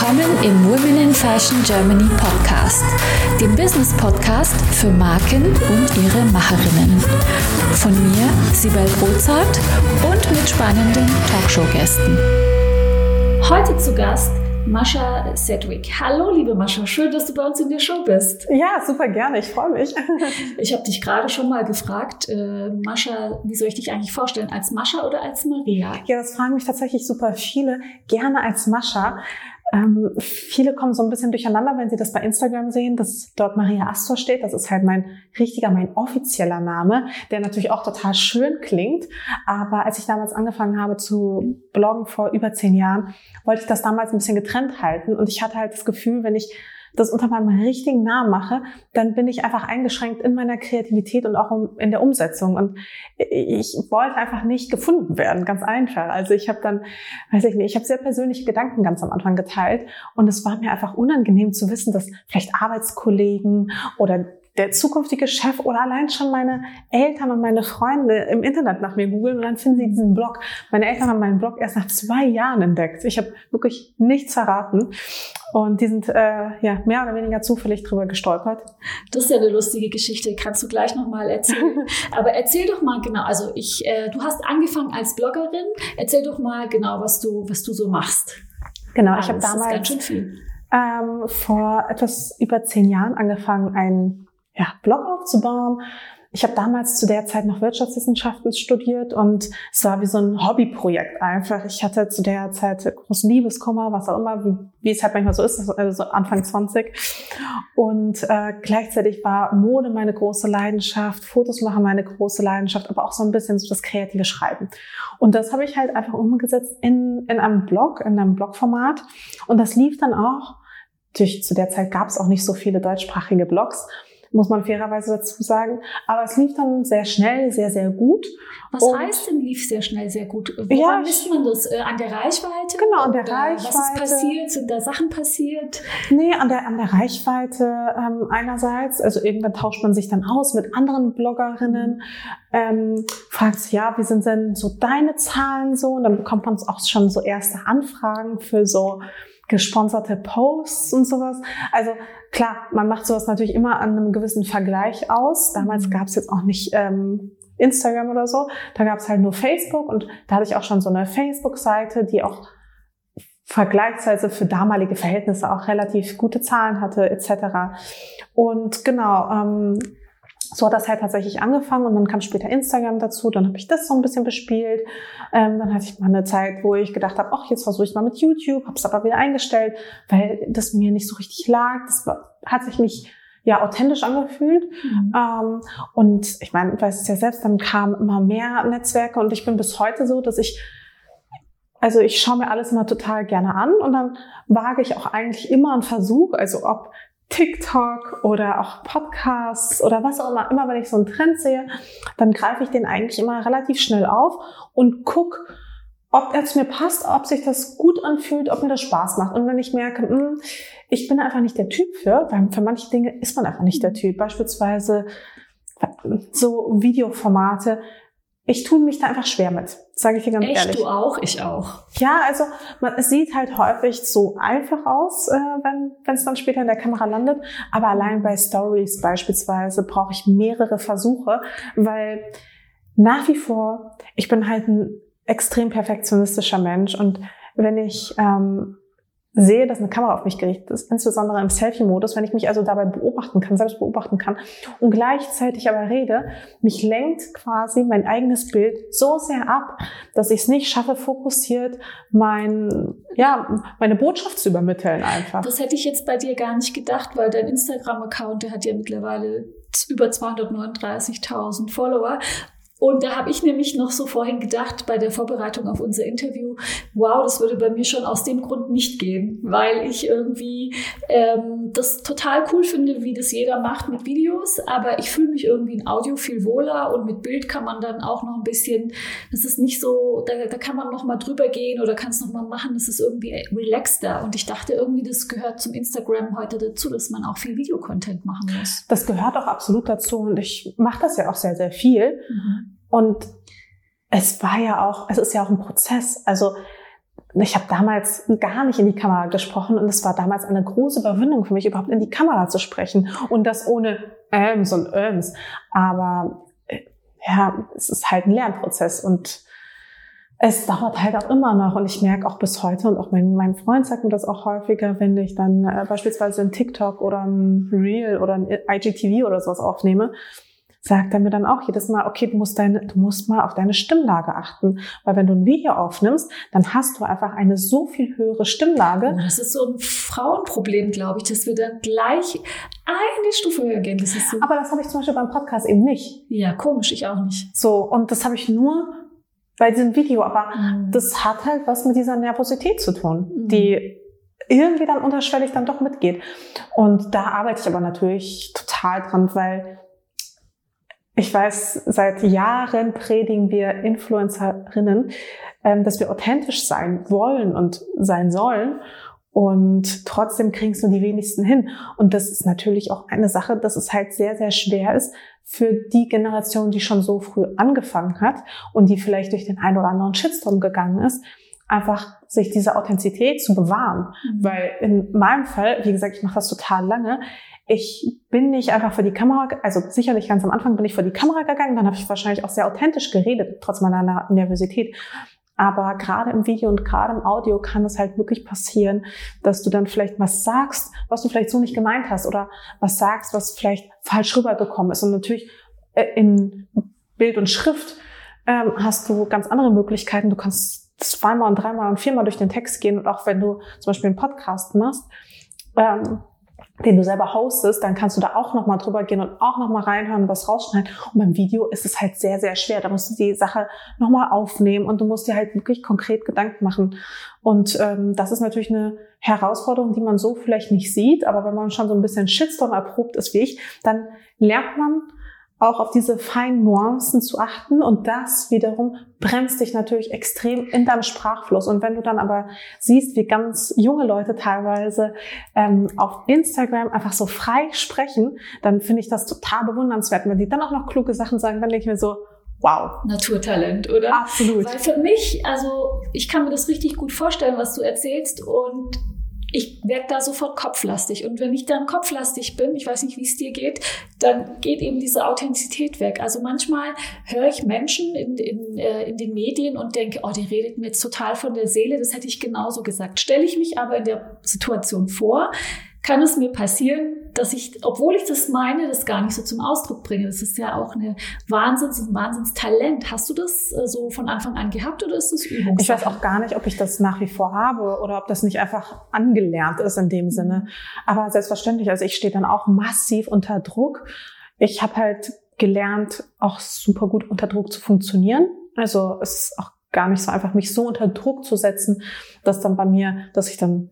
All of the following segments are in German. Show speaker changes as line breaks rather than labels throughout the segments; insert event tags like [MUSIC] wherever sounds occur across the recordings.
Willkommen im Women in Fashion Germany Podcast, dem Business Podcast für Marken und ihre Macherinnen. Von mir, Sibel Rozart und mit spannenden Talkshow-Gästen. Heute zu Gast Mascha Sedwick. Hallo, liebe Mascha, schön, dass du bei uns in der Show bist.
Ja, super gerne, ich freue mich. [LAUGHS]
ich habe dich gerade schon mal gefragt, äh, Mascha, wie soll ich dich eigentlich vorstellen? Als Mascha oder als Maria?
Ja, das fragen mich tatsächlich super viele. Gerne als Mascha. Ähm, viele kommen so ein bisschen durcheinander, wenn sie das bei Instagram sehen, dass dort Maria Astor steht. Das ist halt mein richtiger, mein offizieller Name, der natürlich auch total schön klingt. Aber als ich damals angefangen habe zu bloggen vor über zehn Jahren, wollte ich das damals ein bisschen getrennt halten. Und ich hatte halt das Gefühl, wenn ich das unter meinem richtigen Namen mache, dann bin ich einfach eingeschränkt in meiner Kreativität und auch in der Umsetzung. Und ich wollte einfach nicht gefunden werden, ganz einfach. Also ich habe dann, weiß ich nicht, ich habe sehr persönliche Gedanken ganz am Anfang geteilt und es war mir einfach unangenehm zu wissen, dass vielleicht Arbeitskollegen oder der zukünftige Chef oder allein schon meine Eltern und meine Freunde im Internet nach mir googeln und dann finden sie diesen Blog. Meine Eltern haben meinen Blog erst nach zwei Jahren entdeckt. Ich habe wirklich nichts verraten und die sind äh, ja mehr oder weniger zufällig drüber gestolpert.
Das ist ja eine lustige Geschichte, kannst du gleich nochmal erzählen. [LAUGHS] Aber erzähl doch mal genau, also ich, äh, du hast angefangen als Bloggerin. Erzähl doch mal genau, was du, was du so machst.
Genau, ich habe damals ähm, vor etwas über zehn Jahren angefangen, ein ja, Blog aufzubauen. Ich habe damals zu der Zeit noch Wirtschaftswissenschaften studiert und es war wie so ein Hobbyprojekt einfach. Ich hatte zu der Zeit großen Liebeskummer, was auch immer, wie, es halt manchmal so ist, also Anfang 20. Und äh, gleichzeitig war Mode meine große Leidenschaft, Fotos machen meine große Leidenschaft, aber auch so ein bisschen so das kreative Schreiben. Und das habe ich halt einfach umgesetzt in, in einem Blog, in einem Blogformat. Und das lief dann auch. Natürlich zu der Zeit gab es auch nicht so viele deutschsprachige Blogs muss man fairerweise dazu sagen. Aber es lief dann sehr schnell, sehr, sehr gut.
Was und heißt denn lief sehr schnell, sehr gut? Woran ja, misst man das? Äh, an der Reichweite?
Genau, an der Reichweite.
Was ist passiert? Sind da Sachen passiert?
Nee, an der, an der Reichweite ähm, einerseits. Also irgendwann tauscht man sich dann aus mit anderen Bloggerinnen, ähm, fragt sich, ja, wie sind denn so deine Zahlen so? Und dann bekommt man auch schon so erste Anfragen für so gesponserte Posts und sowas. Also klar, man macht sowas natürlich immer an einem gewissen Vergleich aus. Damals mhm. gab es jetzt auch nicht ähm, Instagram oder so. Da gab es halt nur Facebook und da hatte ich auch schon so eine Facebook-Seite, die auch vergleichsweise für damalige Verhältnisse auch relativ gute Zahlen hatte etc. Und genau, ähm, so hat das halt tatsächlich angefangen und dann kam später Instagram dazu, dann habe ich das so ein bisschen bespielt. Ähm, dann hatte ich mal eine Zeit, wo ich gedacht habe, ach, jetzt versuche ich mal mit YouTube, habe es aber wieder eingestellt, weil das mir nicht so richtig lag. Das war, hat sich nicht ja authentisch angefühlt. Mhm. Ähm, und ich meine, du weißt es ja selbst, dann kamen immer mehr Netzwerke und ich bin bis heute so, dass ich also ich schaue mir alles immer total gerne an und dann wage ich auch eigentlich immer einen Versuch, also ob TikTok oder auch Podcasts oder was auch immer, immer wenn ich so einen Trend sehe, dann greife ich den eigentlich immer relativ schnell auf und guck, ob er zu mir passt, ob sich das gut anfühlt, ob mir das Spaß macht. Und wenn ich merke, mh, hm, ich bin einfach nicht der Typ für, weil für manche Dinge ist man einfach nicht der Typ. Beispielsweise so Videoformate, ich tue mich da einfach schwer mit, sage ich dir ganz
Echt,
ehrlich.
du auch, ich auch.
Ja, also man, es sieht halt häufig so einfach aus, äh, wenn es dann später in der Kamera landet. Aber allein bei Stories beispielsweise brauche ich mehrere Versuche, weil nach wie vor, ich bin halt ein extrem perfektionistischer Mensch und wenn ich ähm, sehe, dass eine Kamera auf mich gerichtet ist, insbesondere im Selfie-Modus, wenn ich mich also dabei beobachten kann, selbst beobachten kann und gleichzeitig aber rede, mich lenkt quasi mein eigenes Bild so sehr ab, dass ich es nicht schaffe, fokussiert mein, ja, meine Botschaft zu übermitteln einfach.
Das hätte ich jetzt bei dir gar nicht gedacht, weil dein Instagram-Account, der hat ja mittlerweile über 239.000 Follower und da habe ich nämlich noch so vorhin gedacht bei der Vorbereitung auf unser Interview, wow, das würde bei mir schon aus dem Grund nicht gehen, weil ich irgendwie ähm, das total cool finde, wie das jeder macht mit Videos, aber ich fühle mich irgendwie in Audio viel wohler und mit Bild kann man dann auch noch ein bisschen, das ist nicht so, da, da kann man noch mal drüber gehen oder kann es noch mal machen, das ist irgendwie relaxter und ich dachte irgendwie, das gehört zum Instagram heute dazu, dass man auch viel Videocontent machen muss.
Das gehört auch absolut dazu und ich mache das ja auch sehr, sehr viel. Mhm. Und es war ja auch, es ist ja auch ein Prozess. Also ich habe damals gar nicht in die Kamera gesprochen und es war damals eine große Überwindung für mich, überhaupt in die Kamera zu sprechen und das ohne Äms und Öms. Aber äh, ja, es ist halt ein Lernprozess und es dauert halt auch immer noch und ich merke auch bis heute und auch mein, mein Freund sagt mir das auch häufiger, wenn ich dann äh, beispielsweise ein TikTok oder ein Reel oder ein IGTV oder sowas aufnehme, sagt er mir dann auch jedes Mal, okay, du musst deine, du musst mal auf deine Stimmlage achten, weil wenn du ein Video aufnimmst, dann hast du einfach eine so viel höhere Stimmlage.
Oh, das ist so ein Frauenproblem, glaube ich, dass wir dann gleich eine Stufe höher gehen. Das ist so.
Aber das habe ich zum Beispiel beim Podcast eben nicht.
Ja, komisch, ich auch nicht.
So und das habe ich nur bei diesem Video, aber mhm. das hat halt was mit dieser Nervosität zu tun, mhm. die irgendwie dann unterschwellig dann doch mitgeht. Und da arbeite ich aber natürlich total dran, weil ich weiß, seit Jahren predigen wir Influencerinnen, ähm, dass wir authentisch sein wollen und sein sollen. Und trotzdem kriegen es nur die wenigsten hin. Und das ist natürlich auch eine Sache, dass es halt sehr, sehr schwer ist für die Generation, die schon so früh angefangen hat und die vielleicht durch den einen oder anderen Shitstorm gegangen ist, einfach sich diese Authentizität zu bewahren. Mhm. Weil in meinem Fall, wie gesagt, ich mache das total lange, ich bin nicht einfach vor die Kamera, also sicherlich ganz am Anfang bin ich vor die Kamera gegangen, dann habe ich wahrscheinlich auch sehr authentisch geredet, trotz meiner Nervosität. Aber gerade im Video und gerade im Audio kann es halt wirklich passieren, dass du dann vielleicht was sagst, was du vielleicht so nicht gemeint hast oder was sagst, was vielleicht falsch rübergekommen ist. Und natürlich äh, in Bild und Schrift ähm, hast du ganz andere Möglichkeiten. Du kannst zweimal und dreimal und viermal durch den Text gehen und auch wenn du zum Beispiel einen Podcast machst, ähm, den du selber hostest, dann kannst du da auch nochmal drüber gehen und auch nochmal reinhören, was rausschneiden. Und beim Video ist es halt sehr, sehr schwer. Da musst du die Sache nochmal aufnehmen und du musst dir halt wirklich konkret Gedanken machen. Und ähm, das ist natürlich eine Herausforderung, die man so vielleicht nicht sieht, aber wenn man schon so ein bisschen Shitstorm erprobt ist wie ich, dann lernt man auch auf diese feinen Nuancen zu achten und das wiederum bremst dich natürlich extrem in deinem Sprachfluss. Und wenn du dann aber siehst, wie ganz junge Leute teilweise ähm, auf Instagram einfach so frei sprechen, dann finde ich das total bewundernswert. wenn die dann auch noch kluge Sachen sagen, dann denke ich mir so, Wow.
Naturtalent, oder?
Absolut.
Weil für mich, also ich kann mir das richtig gut vorstellen, was du erzählst und ich werde da sofort kopflastig. Und wenn ich dann kopflastig bin, ich weiß nicht, wie es dir geht, dann geht eben diese Authentizität weg. Also manchmal höre ich Menschen in, in, äh, in den Medien und denke, oh, die redet mir jetzt total von der Seele, das hätte ich genauso gesagt. Stelle ich mich aber in der Situation vor, kann es mir passieren, dass ich, obwohl ich das meine, das gar nicht so zum Ausdruck bringe. Das ist ja auch eine Wahnsinns, ein Wahnsinnstalent. Hast du das äh, so von Anfang an gehabt oder ist das Übung?
Ich weiß auch gar nicht, ob ich das nach wie vor habe oder ob das nicht einfach angelernt ist in dem Sinne. Aber selbstverständlich, also ich stehe dann auch massiv unter Druck. Ich habe halt gelernt, auch super gut unter Druck zu funktionieren. Also es ist auch gar nicht so einfach, mich so unter Druck zu setzen, dass dann bei mir, dass ich dann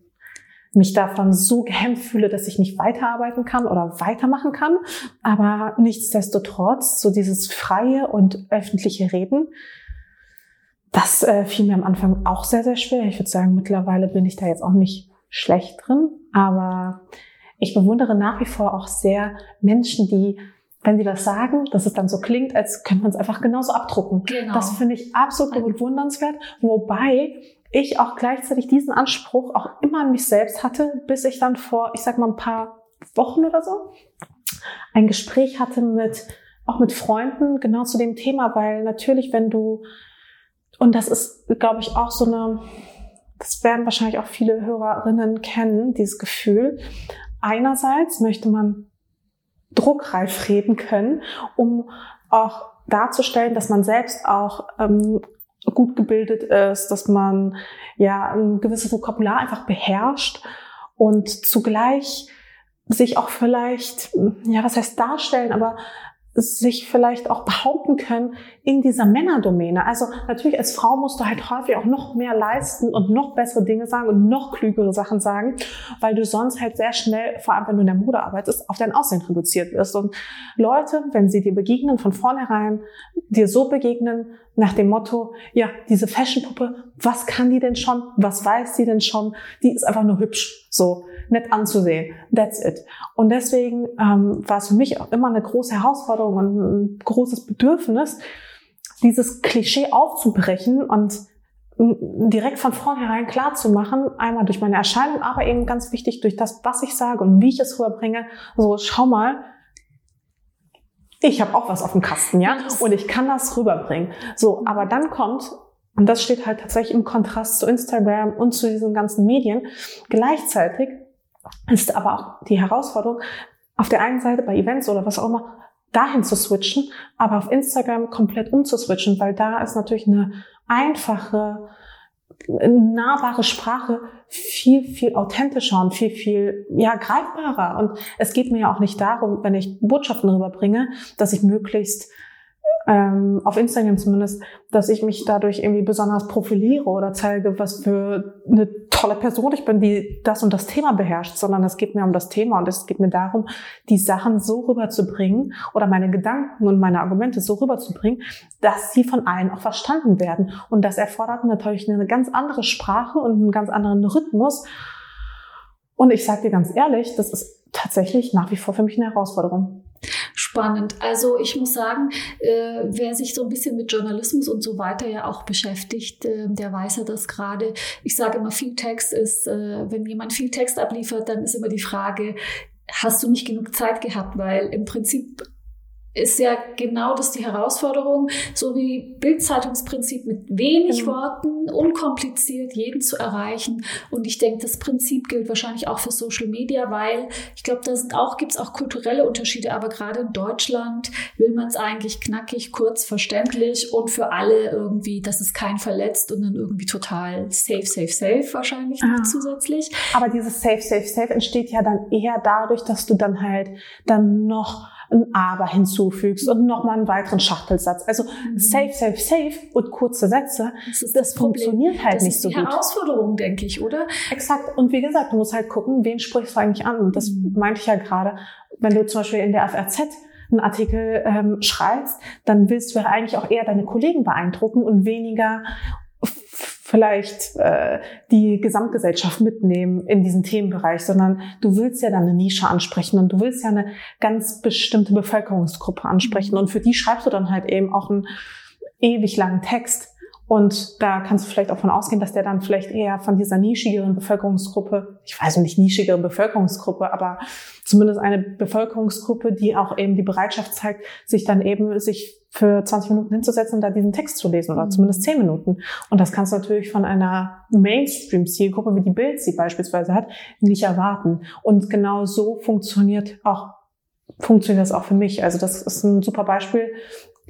mich davon so gehemmt fühle, dass ich nicht weiterarbeiten kann oder weitermachen kann. Aber nichtsdestotrotz, so dieses freie und öffentliche Reden, das äh, fiel mir am Anfang auch sehr, sehr schwer. Ich würde sagen, mittlerweile bin ich da jetzt auch nicht schlecht drin. Aber ich bewundere nach wie vor auch sehr Menschen, die wenn die das sagen, dass es dann so klingt, als könnte man es einfach genauso abdrucken. Genau. Das finde ich absolut bewundernswert. Wobei ich auch gleichzeitig diesen Anspruch auch immer an mich selbst hatte, bis ich dann vor, ich sag mal, ein paar Wochen oder so ein Gespräch hatte mit, auch mit Freunden genau zu dem Thema, weil natürlich, wenn du, und das ist, glaube ich, auch so eine, das werden wahrscheinlich auch viele Hörerinnen kennen, dieses Gefühl. Einerseits möchte man druckreif reden können, um auch darzustellen, dass man selbst auch ähm, gut gebildet ist, dass man ja ein gewisses Vokabular einfach beherrscht und zugleich sich auch vielleicht, ja, was heißt darstellen, aber sich vielleicht auch behaupten können in dieser Männerdomäne. Also natürlich als Frau musst du halt häufig auch noch mehr leisten und noch bessere Dinge sagen und noch klügere Sachen sagen, weil du sonst halt sehr schnell, vor allem wenn du in der Mode arbeitest, auf dein Aussehen reduziert wirst. Und Leute, wenn sie dir begegnen, von vornherein dir so begegnen, nach dem Motto, ja, diese Fashionpuppe, was kann die denn schon? Was weiß sie denn schon? Die ist einfach nur hübsch. So nett anzusehen. That's it. Und deswegen ähm, war es für mich auch immer eine große Herausforderung und ein großes Bedürfnis, dieses Klischee aufzubrechen und direkt von vornherein klar zu machen, einmal durch meine Erscheinung, aber eben ganz wichtig durch das, was ich sage und wie ich es rüberbringe. So, schau mal, ich habe auch was auf dem Kasten, ja, und ich kann das rüberbringen. So, aber dann kommt, und das steht halt tatsächlich im Kontrast zu Instagram und zu diesen ganzen Medien, gleichzeitig ist aber auch die Herausforderung, auf der einen Seite bei Events oder was auch immer, dahin zu switchen, aber auf Instagram komplett umzuswitchen, weil da ist natürlich eine einfache, nahbare Sprache viel, viel authentischer und viel, viel, ja, greifbarer. Und es geht mir ja auch nicht darum, wenn ich Botschaften rüberbringe, dass ich möglichst ähm, auf Instagram zumindest, dass ich mich dadurch irgendwie besonders profiliere oder zeige, was für eine tolle Person ich bin, die das und das Thema beherrscht, sondern es geht mir um das Thema und es geht mir darum, die Sachen so rüberzubringen oder meine Gedanken und meine Argumente so rüberzubringen, dass sie von allen auch verstanden werden. Und das erfordert natürlich eine ganz andere Sprache und einen ganz anderen Rhythmus. Und ich sage dir ganz ehrlich, das ist tatsächlich nach wie vor für mich eine Herausforderung
spannend. Also ich muss sagen, äh, wer sich so ein bisschen mit Journalismus und so weiter ja auch beschäftigt, äh, der weiß ja das gerade. Ich sage immer, viel Text ist, äh, wenn jemand viel Text abliefert, dann ist immer die Frage, hast du nicht genug Zeit gehabt? Weil im Prinzip ist ja genau das die Herausforderung, so wie Bildzeitungsprinzip mit wenig genau. Worten, unkompliziert jeden zu erreichen. Und ich denke, das Prinzip gilt wahrscheinlich auch für Social Media, weil ich glaube, da sind auch, gibt es auch kulturelle Unterschiede, aber gerade in Deutschland will man es eigentlich knackig, kurz, verständlich und für alle irgendwie, dass es keinen verletzt und dann irgendwie total safe, safe, safe wahrscheinlich noch ah. zusätzlich.
Aber dieses safe, safe, safe entsteht ja dann eher dadurch, dass du dann halt dann noch ein Aber hinzufügst und nochmal einen weiteren Schachtelsatz. Also mhm. safe, safe, safe und kurze Sätze, das, das, das funktioniert halt das nicht so gut.
Das ist die Herausforderung, denke ich, oder?
Exakt. Und wie gesagt, du musst halt gucken, wen sprichst du eigentlich an? Und das mhm. meinte ich ja gerade, wenn du zum Beispiel in der FRZ einen Artikel ähm, schreibst, dann willst du ja eigentlich auch eher deine Kollegen beeindrucken und weniger vielleicht äh, die Gesamtgesellschaft mitnehmen in diesen Themenbereich, sondern du willst ja dann eine Nische ansprechen und du willst ja eine ganz bestimmte Bevölkerungsgruppe ansprechen und für die schreibst du dann halt eben auch einen ewig langen Text. Und da kannst du vielleicht auch von ausgehen, dass der dann vielleicht eher von dieser nischigeren Bevölkerungsgruppe, ich weiß nicht nischigere Bevölkerungsgruppe, aber zumindest eine Bevölkerungsgruppe, die auch eben die Bereitschaft zeigt, sich dann eben sich für 20 Minuten hinzusetzen und da diesen Text zu lesen oder mhm. zumindest 10 Minuten. Und das kannst du natürlich von einer Mainstream-Zielgruppe, wie die Bild sie beispielsweise hat, nicht erwarten. Und genau so funktioniert auch, funktioniert das auch für mich. Also das ist ein super Beispiel.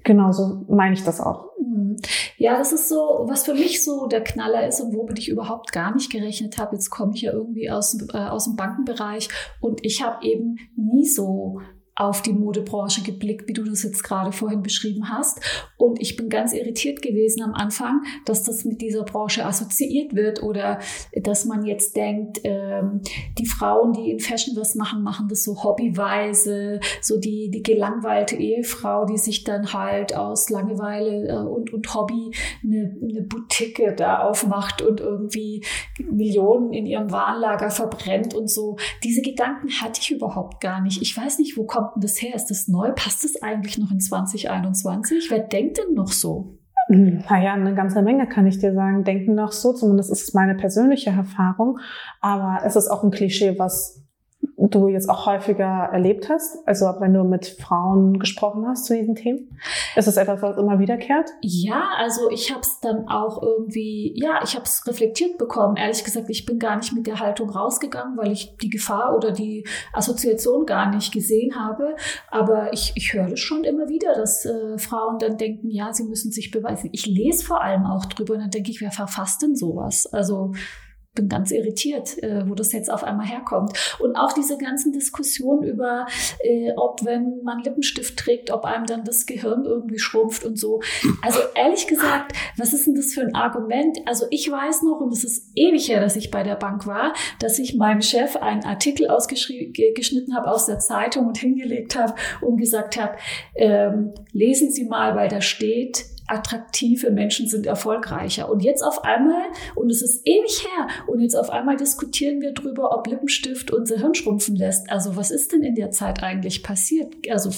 Genauso meine ich das auch. Mhm.
Ja, das ist so, was für mich so der Knaller ist und womit ich überhaupt gar nicht gerechnet habe. Jetzt komme ich ja irgendwie aus, äh, aus dem Bankenbereich und ich habe eben nie so auf die Modebranche geblickt, wie du das jetzt gerade vorhin beschrieben hast. Und ich bin ganz irritiert gewesen am Anfang, dass das mit dieser Branche assoziiert wird oder dass man jetzt denkt, ähm, die Frauen, die in Fashion was machen, machen das so hobbyweise, so die, die gelangweilte Ehefrau, die sich dann halt aus Langeweile äh, und, und Hobby eine, eine Boutique da aufmacht und irgendwie Millionen in ihrem Warenlager verbrennt und so. Diese Gedanken hatte ich überhaupt gar nicht. Ich weiß nicht, wo kommt kommt das her? Ist das neu? Passt das eigentlich noch in 2021? Wer denkt denn noch so?
Naja, eine ganze Menge kann ich dir sagen, denken noch so, zumindest ist es meine persönliche Erfahrung. Aber es ist auch ein Klischee, was du jetzt auch häufiger erlebt hast? Also wenn du mit Frauen gesprochen hast zu diesen Themen? Ist das etwas, was immer wiederkehrt?
Ja, also ich habe es dann auch irgendwie, ja, ich habe es reflektiert bekommen. Ehrlich gesagt, ich bin gar nicht mit der Haltung rausgegangen, weil ich die Gefahr oder die Assoziation gar nicht gesehen habe. Aber ich, ich höre das schon immer wieder, dass äh, Frauen dann denken, ja, sie müssen sich beweisen. Ich lese vor allem auch drüber und dann denke ich, wer verfasst denn sowas? Also bin ganz irritiert, äh, wo das jetzt auf einmal herkommt. Und auch diese ganzen Diskussionen über, äh, ob wenn man Lippenstift trägt, ob einem dann das Gehirn irgendwie schrumpft und so. Also ehrlich gesagt, was ist denn das für ein Argument? Also ich weiß noch, und es ist ewig her, dass ich bei der Bank war, dass ich meinem Chef einen Artikel ausgeschnitten habe aus der Zeitung und hingelegt habe und gesagt habe, ähm, lesen Sie mal, weil da steht, attraktive Menschen sind erfolgreicher. Und jetzt auf einmal, und es ist ewig her, und jetzt auf einmal diskutieren wir darüber, ob Lippenstift unser Hirn schrumpfen lässt. Also was ist denn in der Zeit eigentlich passiert? Also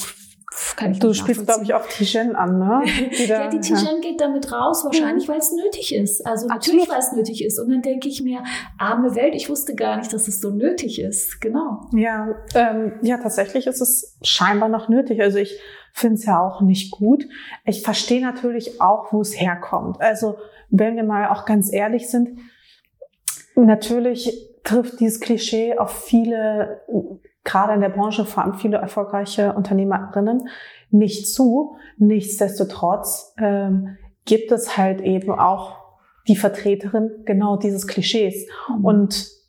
kann ich
Du spielst, glaube ich, auf Tijen an, ne? [LAUGHS]
ja, die Tijen ja. geht damit raus, wahrscheinlich, weil es nötig ist. Also natürlich, weil es nötig ist. Und dann denke ich mir, arme Welt, ich wusste gar nicht, dass es so nötig ist. Genau.
Ja, ähm, ja, tatsächlich ist es scheinbar noch nötig. Also ich finde es ja auch nicht gut. Ich verstehe natürlich auch, wo es herkommt. Also wenn wir mal auch ganz ehrlich sind, natürlich trifft dieses Klischee auf viele gerade in der Branche, vor allem viele erfolgreiche Unternehmerinnen, nicht zu. Nichtsdestotrotz ähm, gibt es halt eben auch die Vertreterin genau dieses Klischees. Mhm. Und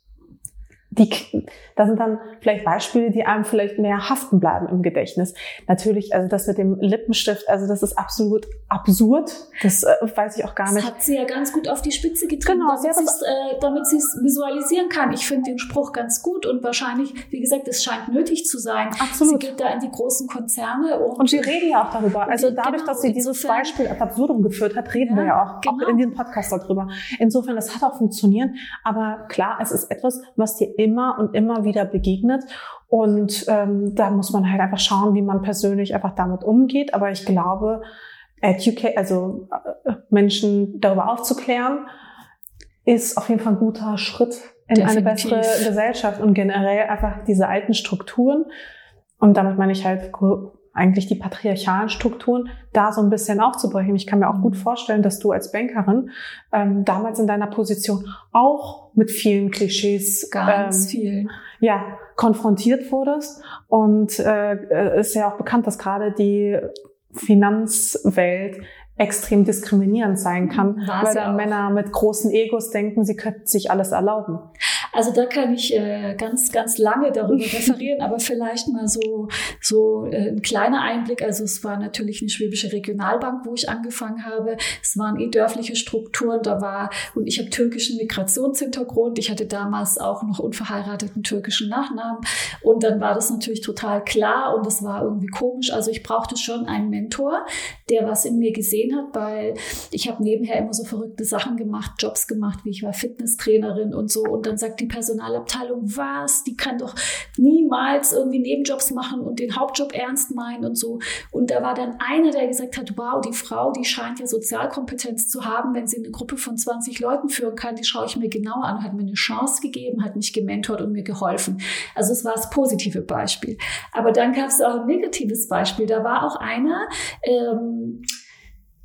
die, das sind dann vielleicht Beispiele, die einem vielleicht mehr haften bleiben im Gedächtnis. Natürlich, also das mit dem Lippenstift, also das ist absolut absurd. Das äh, weiß ich auch gar nicht.
Das hat sie ja ganz gut auf die Spitze getrieben, genau, damit sie es äh, visualisieren kann. Ich finde den Spruch ganz gut und wahrscheinlich, wie gesagt, es scheint nötig zu sein.
Absolut.
Sie geht da in die großen Konzerne.
Und, und sie reden ja auch darüber. Also die, dadurch, genau, dass sie dieses Beispiel ad absurdum geführt hat, reden ja, wir ja auch, genau. auch in diesem Podcast darüber. Insofern, das hat auch funktioniert. Aber klar, es ist etwas, was dir immer und immer wieder begegnet. Und ähm, da muss man halt einfach schauen, wie man persönlich einfach damit umgeht. Aber ich glaube, educate, also äh, Menschen darüber aufzuklären, ist auf jeden Fall ein guter Schritt in Definitiv. eine bessere Gesellschaft und generell einfach diese alten Strukturen. Und damit meine ich halt eigentlich die patriarchalen Strukturen da so ein bisschen aufzubrechen. Ich kann mir auch gut vorstellen, dass du als Bankerin ähm, damals in deiner Position auch mit vielen Klischees
ganz ähm, viel
ja konfrontiert wurdest und äh, ist ja auch bekannt, dass gerade die Finanzwelt extrem diskriminierend sein kann, War weil dann Männer mit großen Egos denken, sie könnten sich alles erlauben.
Also da kann ich äh, ganz, ganz lange darüber [LAUGHS] referieren, aber vielleicht mal so, so äh, ein kleiner Einblick. Also es war natürlich eine schwäbische Regionalbank, wo ich angefangen habe. Es waren eh dörfliche Strukturen, da war, und ich habe türkischen Migrationshintergrund. Ich hatte damals auch noch unverheirateten türkischen Nachnamen. Und dann war das natürlich total klar und es war irgendwie komisch. Also ich brauchte schon einen Mentor, der was in mir gesehen hat, weil ich habe nebenher immer so verrückte Sachen gemacht, Jobs gemacht, wie ich war Fitnesstrainerin und so. Und dann sagt die Personalabteilung, was, die kann doch niemals irgendwie Nebenjobs machen und den Hauptjob ernst meinen und so. Und da war dann einer, der gesagt hat, wow, die Frau, die scheint ja Sozialkompetenz zu haben, wenn sie eine Gruppe von 20 Leuten führen kann, die schaue ich mir genauer an, hat mir eine Chance gegeben, hat mich gementort und mir geholfen. Also es war das positive Beispiel. Aber dann gab es auch ein negatives Beispiel. Da war auch einer, ähm,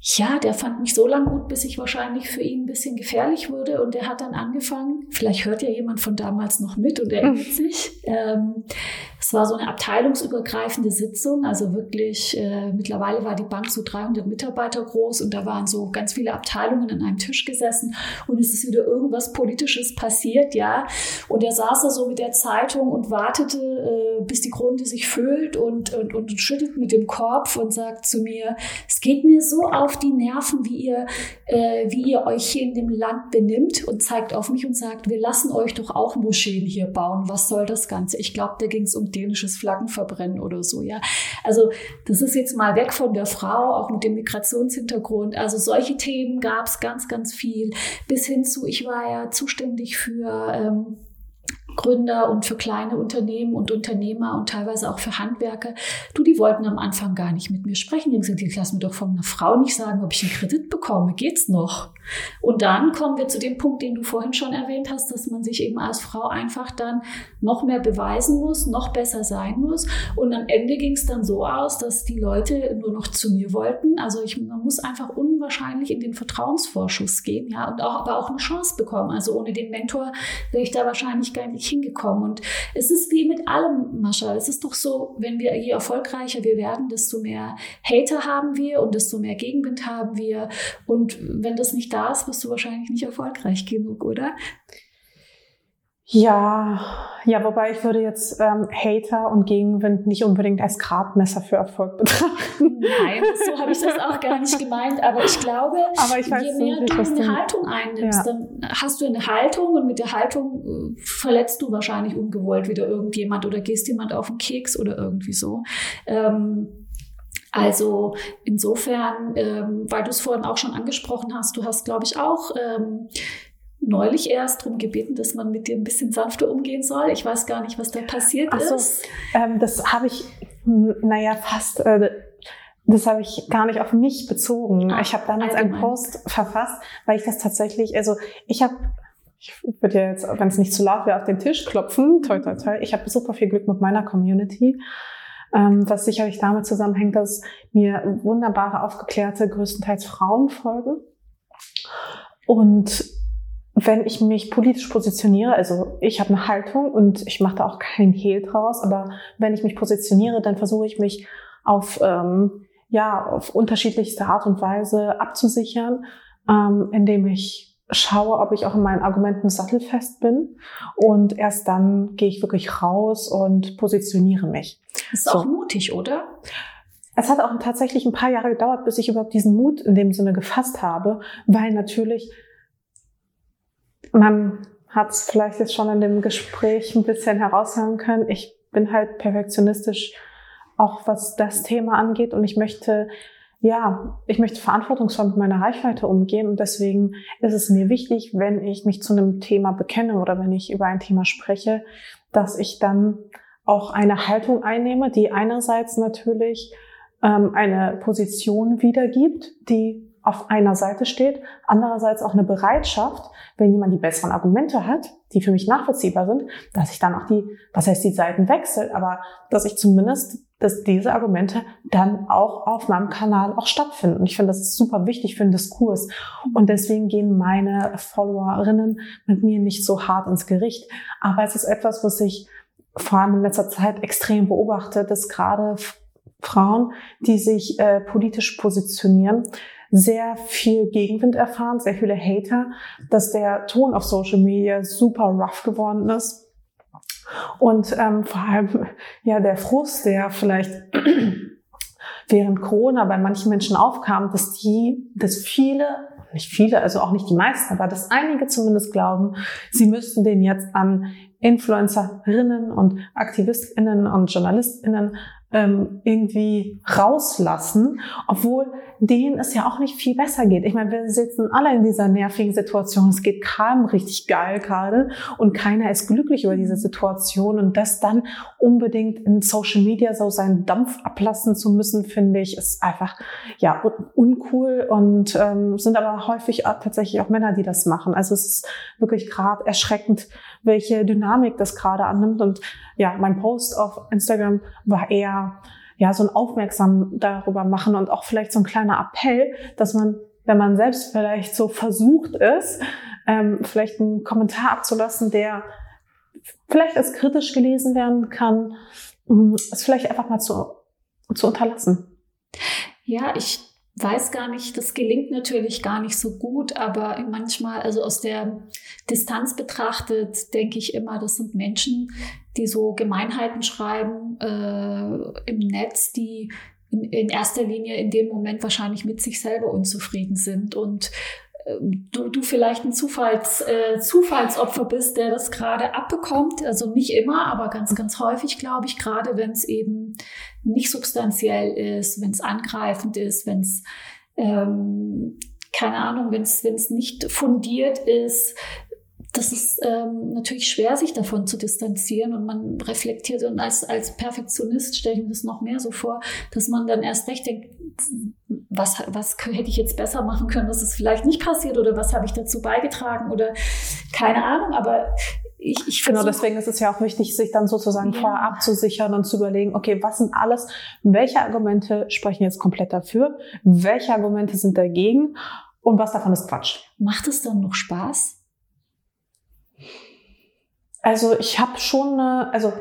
ja, der fand mich so lange gut, bis ich wahrscheinlich für ihn ein bisschen gefährlich wurde. Und er hat dann angefangen, vielleicht hört ja jemand von damals noch mit und erinnert [LAUGHS] sich. Ähm, es war so eine abteilungsübergreifende Sitzung, also wirklich, äh, mittlerweile war die Bank so 300 Mitarbeiter groß und da waren so ganz viele Abteilungen an einem Tisch gesessen und es ist wieder irgendwas Politisches passiert, ja. Und er saß da so mit der Zeitung und wartete, äh, bis die Grunde sich füllt und, und, und schüttelt mit dem Kopf und sagt zu mir, es geht mir so auf die Nerven, wie ihr, äh, wie ihr euch hier in dem Land benimmt und zeigt auf mich und sagt, wir lassen euch doch auch Moscheen hier bauen. Was soll das Ganze? Ich glaube, da ging es um dänisches Flaggenverbrennen oder so, ja. Also das ist jetzt mal weg von der Frau, auch mit dem Migrationshintergrund. Also solche Themen gab es ganz, ganz viel. Bis hin zu, ich war ja zuständig für ähm, Gründer und für kleine Unternehmen und Unternehmer und teilweise auch für Handwerker. Du, die wollten am Anfang gar nicht mit mir sprechen. Die haben gesagt, ich lass mir doch von einer Frau nicht sagen, ob ich einen Kredit bekomme. Geht's noch? Und dann kommen wir zu dem Punkt, den du vorhin schon erwähnt hast, dass man sich eben als Frau einfach dann noch mehr beweisen muss, noch besser sein muss. Und am Ende ging es dann so aus, dass die Leute nur noch zu mir wollten. Also ich, man muss einfach unwahrscheinlich in den Vertrauensvorschuss gehen, ja, und auch, aber auch eine Chance bekommen. Also ohne den Mentor wäre ich da wahrscheinlich gar nicht hingekommen. Und es ist wie mit allem, Mascha. Es ist doch so, wenn wir je erfolgreicher wir werden, desto mehr Hater haben wir und desto mehr Gegenwind haben wir. Und wenn das nicht da ist, bist du wahrscheinlich nicht erfolgreich genug, oder?
Ja, ja, wobei ich würde jetzt ähm, Hater und Gegenwind nicht unbedingt als Gradmesser für Erfolg betrachten.
Nein, so habe ich das [LAUGHS] auch gar nicht gemeint. Aber ich glaube,
aber ich weiß
je mehr nicht, du eine Haltung einnimmst, ja. dann hast du eine Haltung und mit der Haltung äh, verletzt du wahrscheinlich ungewollt wieder irgendjemand oder gehst jemand auf den Keks oder irgendwie so. Ähm, also insofern, ähm, weil du es vorhin auch schon angesprochen hast, du hast, glaube ich, auch ähm, neulich erst darum gebeten, dass man mit dir ein bisschen sanfter umgehen soll. Ich weiß gar nicht, was da passiert
so,
ist.
Ähm, das habe ich naja, fast. Äh, das habe ich gar nicht auf mich bezogen. Ach, ich habe damals allgemein. einen Post verfasst, weil ich das tatsächlich, also ich habe ich würde jetzt, wenn es nicht zu laut wäre, auf den Tisch klopfen. Toi, toi, toi. Ich habe super viel Glück mit meiner Community. Ähm, was sicherlich damit zusammenhängt, dass mir wunderbare, aufgeklärte, größtenteils Frauen folgen. Und wenn ich mich politisch positioniere, also ich habe eine Haltung und ich mache da auch keinen Hehl draus, aber wenn ich mich positioniere, dann versuche ich mich auf, ähm, ja, auf unterschiedlichste Art und Weise abzusichern, ähm, indem ich schaue, ob ich auch in meinen Argumenten sattelfest bin und erst dann gehe ich wirklich raus und positioniere mich.
Das ist so. auch mutig, oder?
Es hat auch tatsächlich ein paar Jahre gedauert, bis ich überhaupt diesen Mut in dem Sinne gefasst habe, weil natürlich man hat es vielleicht jetzt schon in dem Gespräch ein bisschen heraushören können. Ich bin halt perfektionistisch, auch was das Thema angeht und ich möchte ja, ich möchte verantwortungsvoll mit meiner Reichweite umgehen und deswegen ist es mir wichtig, wenn ich mich zu einem Thema bekenne oder wenn ich über ein Thema spreche, dass ich dann auch eine Haltung einnehme, die einerseits natürlich ähm, eine Position wiedergibt, die auf einer Seite steht, andererseits auch eine Bereitschaft, wenn jemand die besseren Argumente hat, die für mich nachvollziehbar sind, dass ich dann auch die, was heißt die Seiten wechsle, aber dass ich zumindest, dass diese Argumente dann auch auf meinem Kanal auch stattfinden. Ich finde, das ist super wichtig für den Diskurs. Und deswegen gehen meine Followerinnen mit mir nicht so hart ins Gericht. Aber es ist etwas, was ich vor allem in letzter Zeit extrem beobachte, dass gerade Frauen, die sich äh, politisch positionieren, sehr viel Gegenwind erfahren, sehr viele Hater, dass der Ton auf Social Media super rough geworden ist. Und ähm, vor allem ja der Frust, der vielleicht [CLEARS THROAT] während Corona bei manchen Menschen aufkam, dass die, dass viele, nicht viele, also auch nicht die meisten, aber dass einige zumindest glauben, sie müssten den jetzt an Influencerinnen und Aktivistinnen und Journalistinnen ähm, irgendwie rauslassen, obwohl denen es ja auch nicht viel besser geht. Ich meine, wir sitzen alle in dieser nervigen Situation. Es geht keinem richtig geil gerade und keiner ist glücklich über diese Situation und das dann unbedingt in Social Media so seinen Dampf ablassen zu müssen, finde ich, ist einfach ja uncool und ähm, sind aber häufig tatsächlich auch Männer, die das machen. Also es ist wirklich gerade erschreckend, welche Dynamik das gerade annimmt und ja, mein Post auf Instagram war eher ja so ein Aufmerksam darüber machen und auch vielleicht so ein kleiner Appell, dass man, wenn man selbst vielleicht so versucht ist, ähm, vielleicht einen Kommentar abzulassen, der vielleicht als kritisch gelesen werden kann, es vielleicht einfach mal zu, zu unterlassen.
Ja, ich weiß gar nicht, das gelingt natürlich gar nicht so gut, aber manchmal, also aus der Distanz betrachtet, denke ich immer, das sind Menschen, die so Gemeinheiten schreiben äh, im Netz, die in, in erster Linie in dem Moment wahrscheinlich mit sich selber unzufrieden sind. Und du, du vielleicht ein Zufalls, äh, Zufallsopfer bist, der das gerade abbekommt. Also nicht immer, aber ganz, ganz häufig, glaube ich, gerade wenn es eben nicht substanziell ist, wenn es angreifend ist, wenn es, ähm, keine Ahnung, wenn es nicht fundiert ist, das ist ähm, natürlich schwer, sich davon zu distanzieren und man reflektiert und als, als Perfektionist stelle ich mir das noch mehr so vor, dass man dann erst recht denkt, was, was hätte ich jetzt besser machen können, dass es vielleicht nicht passiert oder was habe ich dazu beigetragen oder keine Ahnung, aber ich, ich
Genau, deswegen ist es ja auch wichtig, sich dann sozusagen ja. vorher abzusichern und zu überlegen, okay, was sind alles, welche Argumente sprechen jetzt komplett dafür, welche Argumente sind dagegen und was davon ist Quatsch.
Macht es dann noch Spaß?
Also ich habe schon eine, also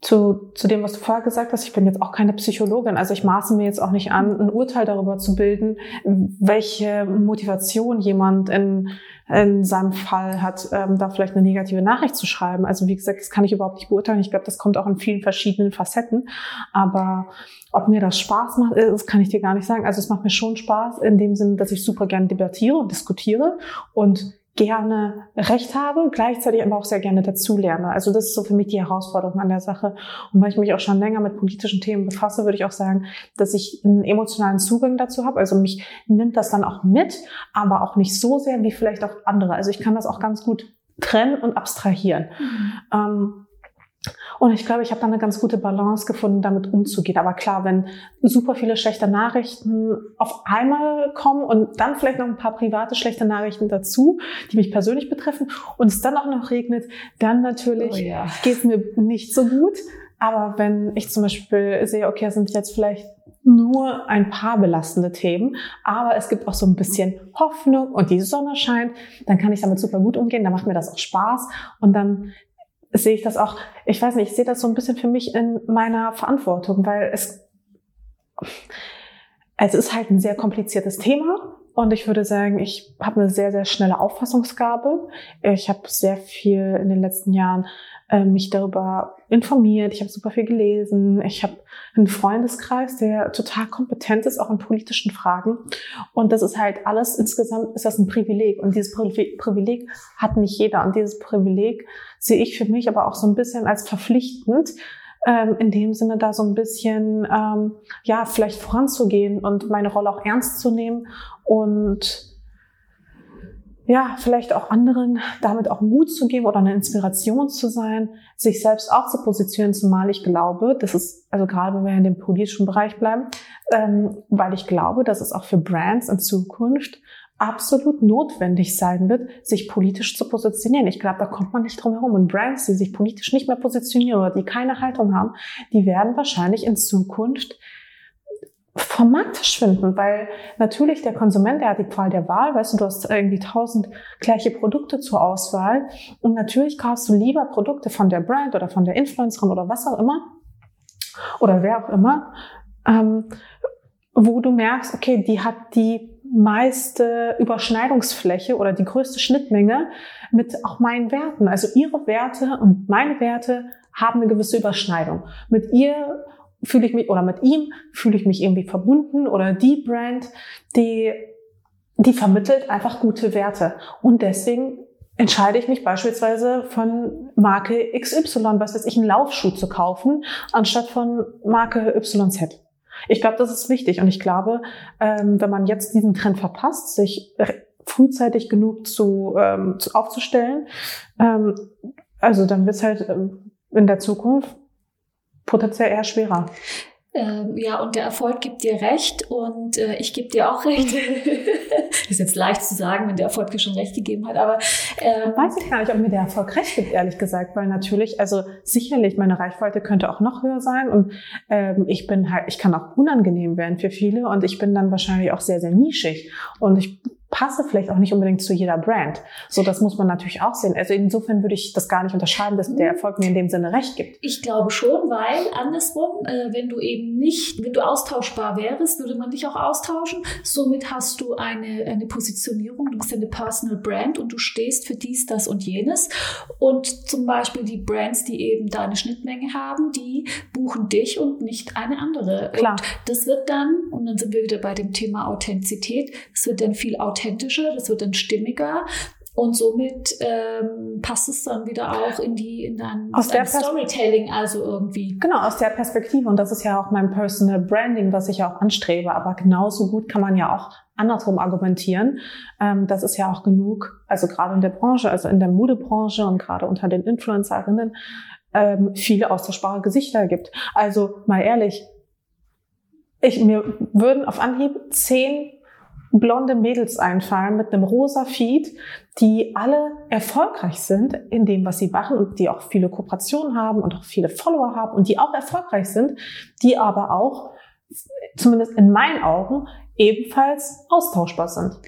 zu, zu dem, was du vorher gesagt hast, ich bin jetzt auch keine Psychologin, also ich maße mir jetzt auch nicht an, ein Urteil darüber zu bilden, welche Motivation jemand in, in seinem Fall hat, ähm, da vielleicht eine negative Nachricht zu schreiben. Also wie gesagt, das kann ich überhaupt nicht beurteilen. Ich glaube, das kommt auch in vielen verschiedenen Facetten. Aber ob mir das Spaß macht, äh, das kann ich dir gar nicht sagen. Also es macht mir schon Spaß in dem Sinne, dass ich super gerne debattiere und diskutiere und gerne Recht habe, gleichzeitig aber auch sehr gerne dazulerne. Also das ist so für mich die Herausforderung an der Sache. Und weil ich mich auch schon länger mit politischen Themen befasse, würde ich auch sagen, dass ich einen emotionalen Zugang dazu habe. Also mich nimmt das dann auch mit, aber auch nicht so sehr wie vielleicht auch andere. Also ich kann das auch ganz gut trennen und abstrahieren. Mhm. Ähm, Und ich glaube, ich habe da eine ganz gute Balance gefunden, damit umzugehen. Aber klar, wenn super viele schlechte Nachrichten auf einmal kommen und dann vielleicht noch ein paar private schlechte Nachrichten dazu, die mich persönlich betreffen, und es dann auch noch regnet, dann natürlich oh ja. geht es mir nicht so gut. Aber wenn ich zum Beispiel sehe, okay, es sind jetzt vielleicht nur ein paar belastende Themen, aber es gibt auch so ein bisschen Hoffnung und die Sonne scheint, dann kann ich damit super gut umgehen, dann macht mir das auch Spaß und dann sehe ich das auch, ich weiß nicht, ich sehe das so ein bisschen für mich in meiner Verantwortung, weil es, es ist halt ein sehr kompliziertes Thema und ich würde sagen, ich habe eine sehr, sehr schnelle Auffassungsgabe. Ich habe sehr viel in den letzten Jahren äh, mich darüber informiert, ich habe super viel gelesen, ich habe einen Freundeskreis, der total kompetent ist, auch in politischen Fragen. Und das ist halt alles, insgesamt ist das ein Privileg. Und dieses Privileg hat nicht jeder. Und dieses Privileg sehe ich für mich aber auch so ein bisschen als verpflichtend, ähm, in dem Sinne da so ein bisschen, ähm, ja, vielleicht voranzugehen und meine Rolle auch ernst zu nehmen und ja, vielleicht auch anderen damit auch Mut zu geben oder eine Inspiration zu sein, sich selbst auch zu positionieren, zumal ich glaube, das ist, also gerade wenn wir in dem politischen Bereich bleiben, ähm, weil ich glaube, dass es auch für Brands in Zukunft absolut notwendig sein wird, sich politisch zu positionieren. Ich glaube, da kommt man nicht drum herum. Und Brands, die sich politisch nicht mehr positionieren oder die keine Haltung haben, die werden wahrscheinlich in Zukunft vom Markt verschwinden, weil natürlich der Konsument, der hat die Qual der Wahl, weißt du, du hast irgendwie tausend gleiche Produkte zur Auswahl und natürlich kaufst du lieber Produkte von der Brand oder von der Influencerin oder was auch immer oder wer auch immer, ähm, wo du merkst, okay, die hat die meiste Überschneidungsfläche oder die größte Schnittmenge mit auch meinen Werten. Also ihre Werte und meine Werte haben eine gewisse Überschneidung. Mit ihr fühle ich mich, oder mit ihm fühle ich mich irgendwie verbunden oder die Brand, die, die vermittelt einfach gute Werte. Und deswegen entscheide ich mich beispielsweise von Marke XY, was weiß ich, einen Laufschuh zu kaufen, anstatt von Marke YZ. Ich glaube, das ist wichtig und ich glaube, ähm, wenn man jetzt diesen Trend verpasst, sich frühzeitig genug zu, ähm, zu aufzustellen, ähm, also dann wird es halt in der Zukunft potenziell eher schwerer.
Ähm, ja, und der Erfolg gibt dir recht und äh, ich gebe dir auch recht. [LAUGHS] ist jetzt leicht zu sagen, wenn der Erfolg dir schon recht gegeben hat, aber
ähm, weiß ich gar nicht, ob mir der Erfolg recht gibt, ehrlich gesagt, weil natürlich, also sicherlich meine Reichweite könnte auch noch höher sein und ähm, ich bin halt, ich kann auch unangenehm werden für viele und ich bin dann wahrscheinlich auch sehr, sehr nischig und ich passe vielleicht auch nicht unbedingt zu jeder Brand. So, das muss man natürlich auch sehen. Also insofern würde ich das gar nicht unterscheiden, dass der Erfolg mir in dem Sinne recht gibt.
Ich glaube schon, weil andersrum, äh, wenn du eben nicht, wenn du austauschbar wärst, würde man dich auch austauschen. Somit hast du eine, eine Positionierung, du bist eine Personal Brand und du stehst für dies, das und jenes. Und zum Beispiel die Brands, die eben da eine Schnittmenge haben, die buchen dich und nicht eine andere.
Klar.
Und das wird dann, und dann sind wir wieder bei dem Thema Authentizität, es wird dann viel authentischer authentischer, das wird dann stimmiger. Und somit ähm, passt es dann wieder auch in die in dein,
aus dein
Storytelling, also irgendwie.
Genau, aus der Perspektive. Und das ist ja auch mein Personal Branding, was ich ja auch anstrebe. Aber genauso gut kann man ja auch andersrum argumentieren. Ähm, das ist ja auch genug, also gerade in der Branche, also in der Modebranche und gerade unter den Influencerinnen, ähm, viele austauschbare Gesichter gibt. Also mal ehrlich, ich, mir würden auf Anhieb zehn blonde Mädels einfallen mit einem rosa Feed, die alle erfolgreich sind in dem, was sie machen und die auch viele Kooperationen haben und auch viele Follower haben und die auch erfolgreich sind, die aber auch, zumindest in meinen Augen, ebenfalls austauschbar sind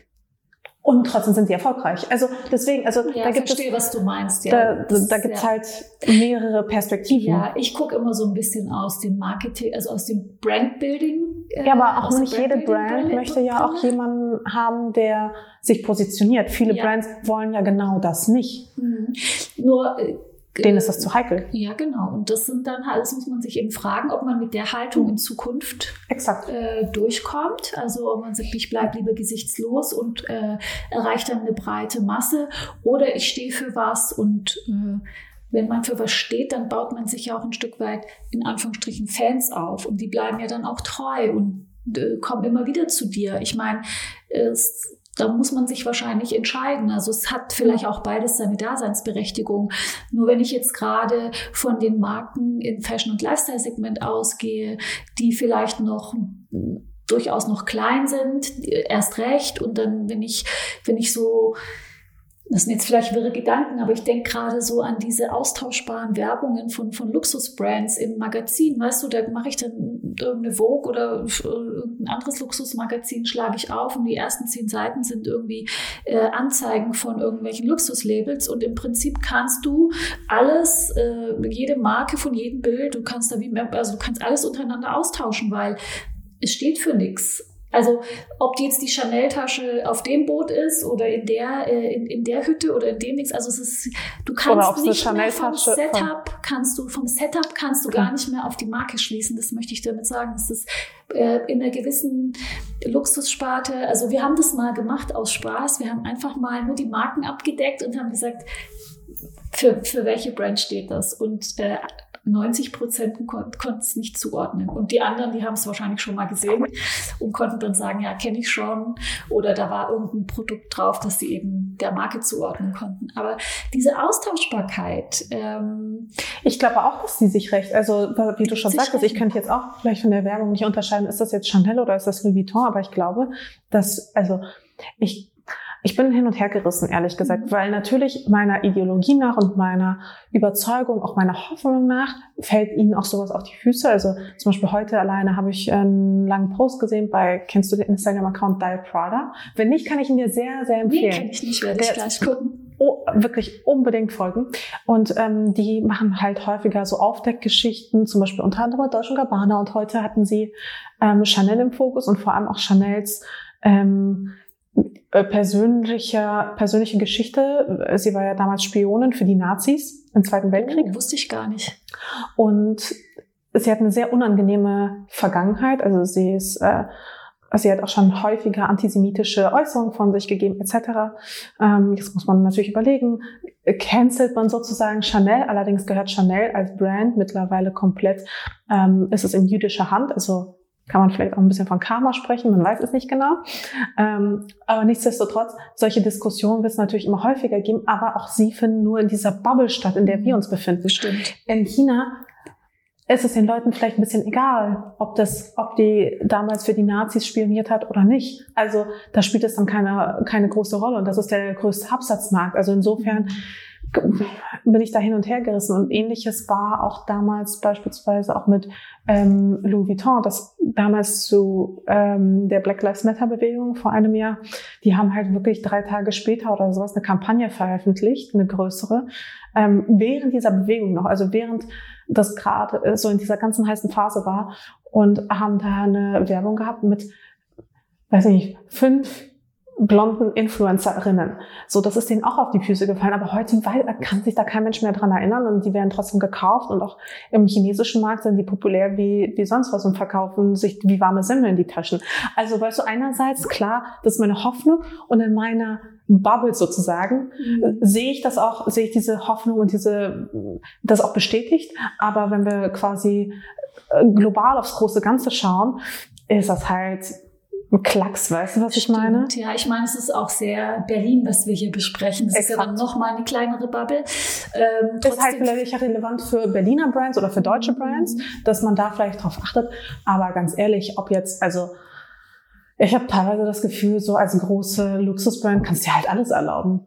und trotzdem sind sie erfolgreich. Also deswegen, also
ja,
da gibt
verstehe,
es,
was du meinst.
Ja, da, da, da gibt es ja. halt mehrere Perspektiven.
Ja, ich gucke immer so ein bisschen aus dem Marketing, also aus dem Brandbuilding.
Äh, ja, aber auch nicht jede Brand, Brand möchte ja auch jemanden haben, der sich positioniert. Viele ja. Brands wollen ja genau das nicht.
Mhm. Nur äh,
denen ist das zu heikel.
Ja, genau. Und das sind dann alles, muss man sich eben fragen, ob man mit der Haltung in Zukunft
Exakt.
Äh, durchkommt. Also ob man sagt, ich bleibe lieber gesichtslos und äh, erreicht dann eine breite Masse oder ich stehe für was und äh, wenn man für was steht, dann baut man sich ja auch ein Stück weit in Anführungsstrichen Fans auf und die bleiben ja dann auch treu und äh, kommen immer wieder zu dir. Ich meine, es da muss man sich wahrscheinlich entscheiden. Also es hat vielleicht auch beides seine Daseinsberechtigung. Nur wenn ich jetzt gerade von den Marken im Fashion- und Lifestyle-Segment ausgehe, die vielleicht noch durchaus noch klein sind, erst recht. Und dann, wenn ich, wenn ich so das sind jetzt vielleicht wirre Gedanken, aber ich denke gerade so an diese austauschbaren Werbungen von, von Luxusbrands im Magazin. Weißt du, da mache ich dann irgendeine Vogue oder irgendein anderes Luxusmagazin, schlage ich auf und die ersten zehn Seiten sind irgendwie äh, Anzeigen von irgendwelchen Luxuslabels und im Prinzip kannst du alles, äh, jede Marke von jedem Bild, du kannst da wie, also du kannst alles untereinander austauschen, weil es steht für nichts. Also ob die jetzt die Chanel-Tasche auf dem Boot ist oder in der, äh, in, in der Hütte oder in dem nichts. Also es ist, du kannst nicht mehr vom Setup, kannst du, vom Setup kannst du gar nicht mehr auf die Marke schließen. Das möchte ich damit sagen. Das ist äh, in einer gewissen Luxussparte. Also wir haben das mal gemacht aus Spaß. Wir haben einfach mal nur die Marken abgedeckt und haben gesagt, für, für welche Brand steht das? Und äh, 90 Prozent kon konnten es nicht zuordnen. Und die anderen, die haben es wahrscheinlich schon mal gesehen und konnten dann sagen, ja, kenne ich schon. Oder da war irgendein Produkt drauf, das sie eben der Marke zuordnen konnten. Aber diese Austauschbarkeit. Ähm,
ich glaube auch, dass sie sich recht, also wie du schon sagtest, ich könnte jetzt auch vielleicht von der Werbung nicht unterscheiden, ist das jetzt Chanel oder ist das Louis Vuitton, aber ich glaube, dass, also ich ich bin hin und her gerissen, ehrlich gesagt, mhm. weil natürlich meiner Ideologie nach und meiner Überzeugung, auch meiner Hoffnung nach, fällt ihnen auch sowas auf die Füße. Also zum Beispiel heute alleine habe ich einen langen Post gesehen bei, kennst du den Instagram-Account Dial Prada? Wenn nicht, kann ich ihn dir sehr, sehr empfehlen. Nee,
kann ich nicht, werde ich gleich gucken.
Oh, wirklich unbedingt folgen. Und ähm, die machen halt häufiger so Aufdeckgeschichten, zum Beispiel unter anderem Deutsch und Gabbana. Und heute hatten sie ähm, Chanel im Fokus und vor allem auch Chanels ähm, äh, persönlicher, persönliche Geschichte. Sie war ja damals Spionin für die Nazis im Zweiten Weltkrieg.
Oh, wusste ich gar nicht.
Und sie hat eine sehr unangenehme Vergangenheit. Also sie ist, äh, sie hat auch schon häufiger antisemitische Äußerungen von sich gegeben, etc. Ähm, jetzt muss man natürlich überlegen, cancelt man sozusagen Chanel? Allerdings gehört Chanel als Brand mittlerweile komplett, ähm, ist es in jüdischer Hand, also kann man vielleicht auch ein bisschen von Karma sprechen, man weiß es nicht genau. Ähm, aber nichtsdestotrotz, solche Diskussionen wird es natürlich immer häufiger geben, aber auch sie finden nur in dieser Bubble statt, in der wir uns befinden.
Stimmt.
In China ist es den Leuten vielleicht ein bisschen egal, ob das, ob die damals für die Nazis spioniert hat oder nicht. Also da spielt es dann keine, keine große Rolle und das ist der größte Absatzmarkt. Also insofern bin ich da hin und her gerissen. Und ähnliches war auch damals beispielsweise auch mit ähm, Louis Vuitton, das damals zu ähm, der Black Lives Matter Bewegung vor einem Jahr, die haben halt wirklich drei Tage später oder sowas eine Kampagne veröffentlicht, eine größere, ähm, während dieser Bewegung noch, also während das gerade äh, so in dieser ganzen heißen Phase war und haben da eine Werbung gehabt mit, weiß ich nicht, fünf blonden Influencerinnen. So, das ist denen auch auf die Füße gefallen. Aber heute kann sich da kein Mensch mehr dran erinnern und die werden trotzdem gekauft und auch im chinesischen Markt sind die populär wie, wie sonst was und verkaufen sich wie warme Semmeln in die Taschen. Also, weißt du, einerseits klar, das ist meine Hoffnung und in meiner Bubble sozusagen mhm. sehe ich das auch, sehe ich diese Hoffnung und diese, das auch bestätigt. Aber wenn wir quasi äh, global aufs große Ganze schauen, ist das halt ein Klacks, weißt du, was ich Stimmt, meine?
Ja, ich meine, es ist auch sehr Berlin, was wir hier besprechen. Es ist ja dann nochmal eine kleinere Bubble.
Ähm, ist halt vielleicht relevant für Berliner Brands oder für deutsche Brands, mhm. dass man da vielleicht drauf achtet. Aber ganz ehrlich, ob jetzt, also ich habe teilweise das Gefühl, so als große Luxusbrand kannst du dir halt alles erlauben.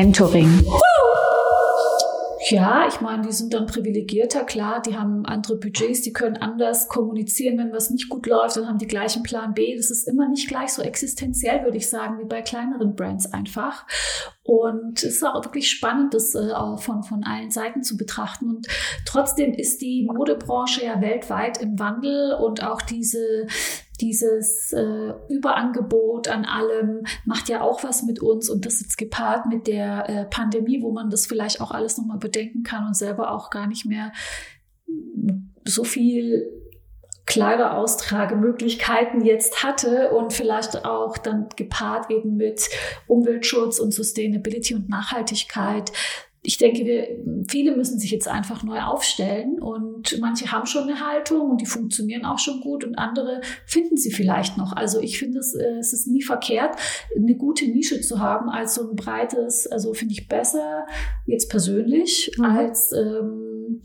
mentoring. Ja, ich meine, die sind dann privilegierter, klar, die haben andere Budgets, die können anders kommunizieren, wenn was nicht gut läuft, dann haben die gleichen Plan B. Das ist immer nicht gleich so existenziell, würde ich sagen, wie bei kleineren Brands einfach. Und es ist auch wirklich spannend, das äh, auch von, von allen Seiten zu betrachten. Und trotzdem ist die Modebranche ja weltweit im Wandel und auch diese dieses äh, Überangebot an allem macht ja auch was mit uns und das ist gepaart mit der äh, Pandemie, wo man das vielleicht auch alles nochmal bedenken kann und selber auch gar nicht mehr so viel Kleideraustragemöglichkeiten jetzt hatte und vielleicht auch dann gepaart eben mit Umweltschutz und Sustainability und Nachhaltigkeit ich denke, wir, viele müssen sich jetzt einfach neu aufstellen und manche haben schon eine Haltung und die funktionieren auch schon gut und andere finden sie vielleicht noch. Also ich finde es, äh, es ist nie verkehrt, eine gute Nische zu haben als so ein breites, also finde ich besser jetzt persönlich mhm. als ähm,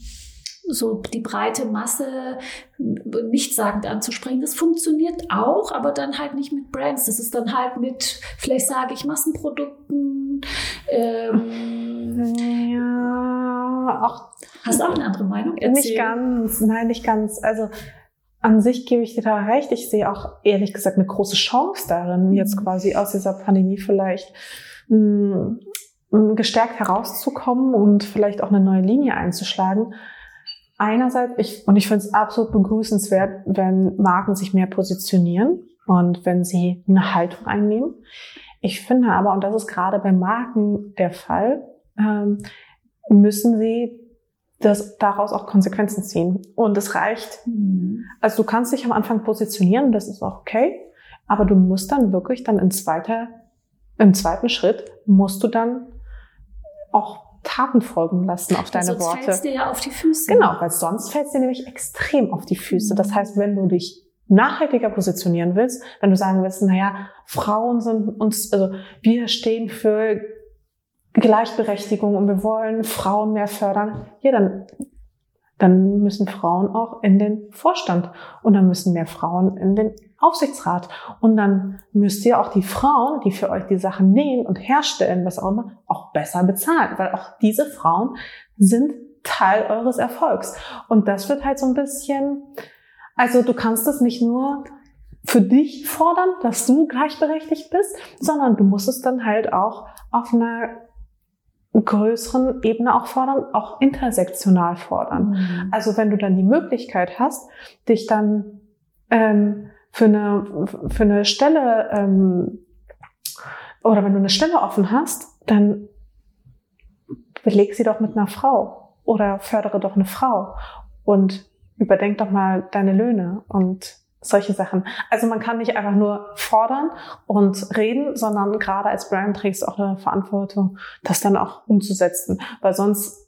so die breite Masse nichtssagend anzusprechen. Das funktioniert auch, aber dann halt nicht mit Brands. Das ist dann halt mit, vielleicht sage ich Massenprodukten. Ähm,
ja, auch.
Hast du auch eine andere Meinung?
Erzähl. Nicht ganz, nein, nicht ganz. Also an sich gebe ich dir da recht. Ich sehe auch ehrlich gesagt eine große Chance darin, jetzt mhm. quasi aus dieser Pandemie vielleicht mh, hm, gestärkt herauszukommen und vielleicht auch eine neue Linie einzuschlagen. Einerseits, ich, und ich finde es absolut begrüßenswert, wenn Marken sich mehr positionieren und wenn sie eine Haltung einnehmen. Ich finde aber, und das ist gerade bei Marken der Fall, ähm, müssen sie das daraus auch Konsequenzen ziehen. Und es reicht. Mhm. Also du kannst dich am Anfang positionieren, das ist auch okay, aber du musst dann wirklich dann in zweiter, im zweiten Schritt musst du dann auch Taten folgen lassen auf deine
sonst
Worte.
Sonst fällt dir ja auf die Füße.
Genau, weil sonst fällt dir nämlich extrem auf die Füße. Das heißt, wenn du dich nachhaltiger positionieren willst, wenn du sagen willst, naja, Frauen sind uns, also wir stehen für Gleichberechtigung und wir wollen Frauen mehr fördern, ja, dann, dann müssen Frauen auch in den Vorstand und dann müssen mehr Frauen in den Aufsichtsrat und dann müsst ihr auch die Frauen, die für euch die Sachen nähen und herstellen, was auch immer, auch besser bezahlen, weil auch diese Frauen sind Teil eures Erfolgs. Und das wird halt so ein bisschen, also du kannst es nicht nur für dich fordern, dass du gleichberechtigt bist, sondern du musst es dann halt auch auf einer größeren Ebene auch fordern, auch intersektional fordern. Mhm. Also wenn du dann die Möglichkeit hast, dich dann ähm, für eine für eine Stelle ähm, oder wenn du eine Stelle offen hast, dann beleg sie doch mit einer Frau oder fördere doch eine Frau und überdenk doch mal deine Löhne und solche Sachen. Also man kann nicht einfach nur fordern und reden, sondern gerade als Brand trägst du auch eine Verantwortung, das dann auch umzusetzen, weil sonst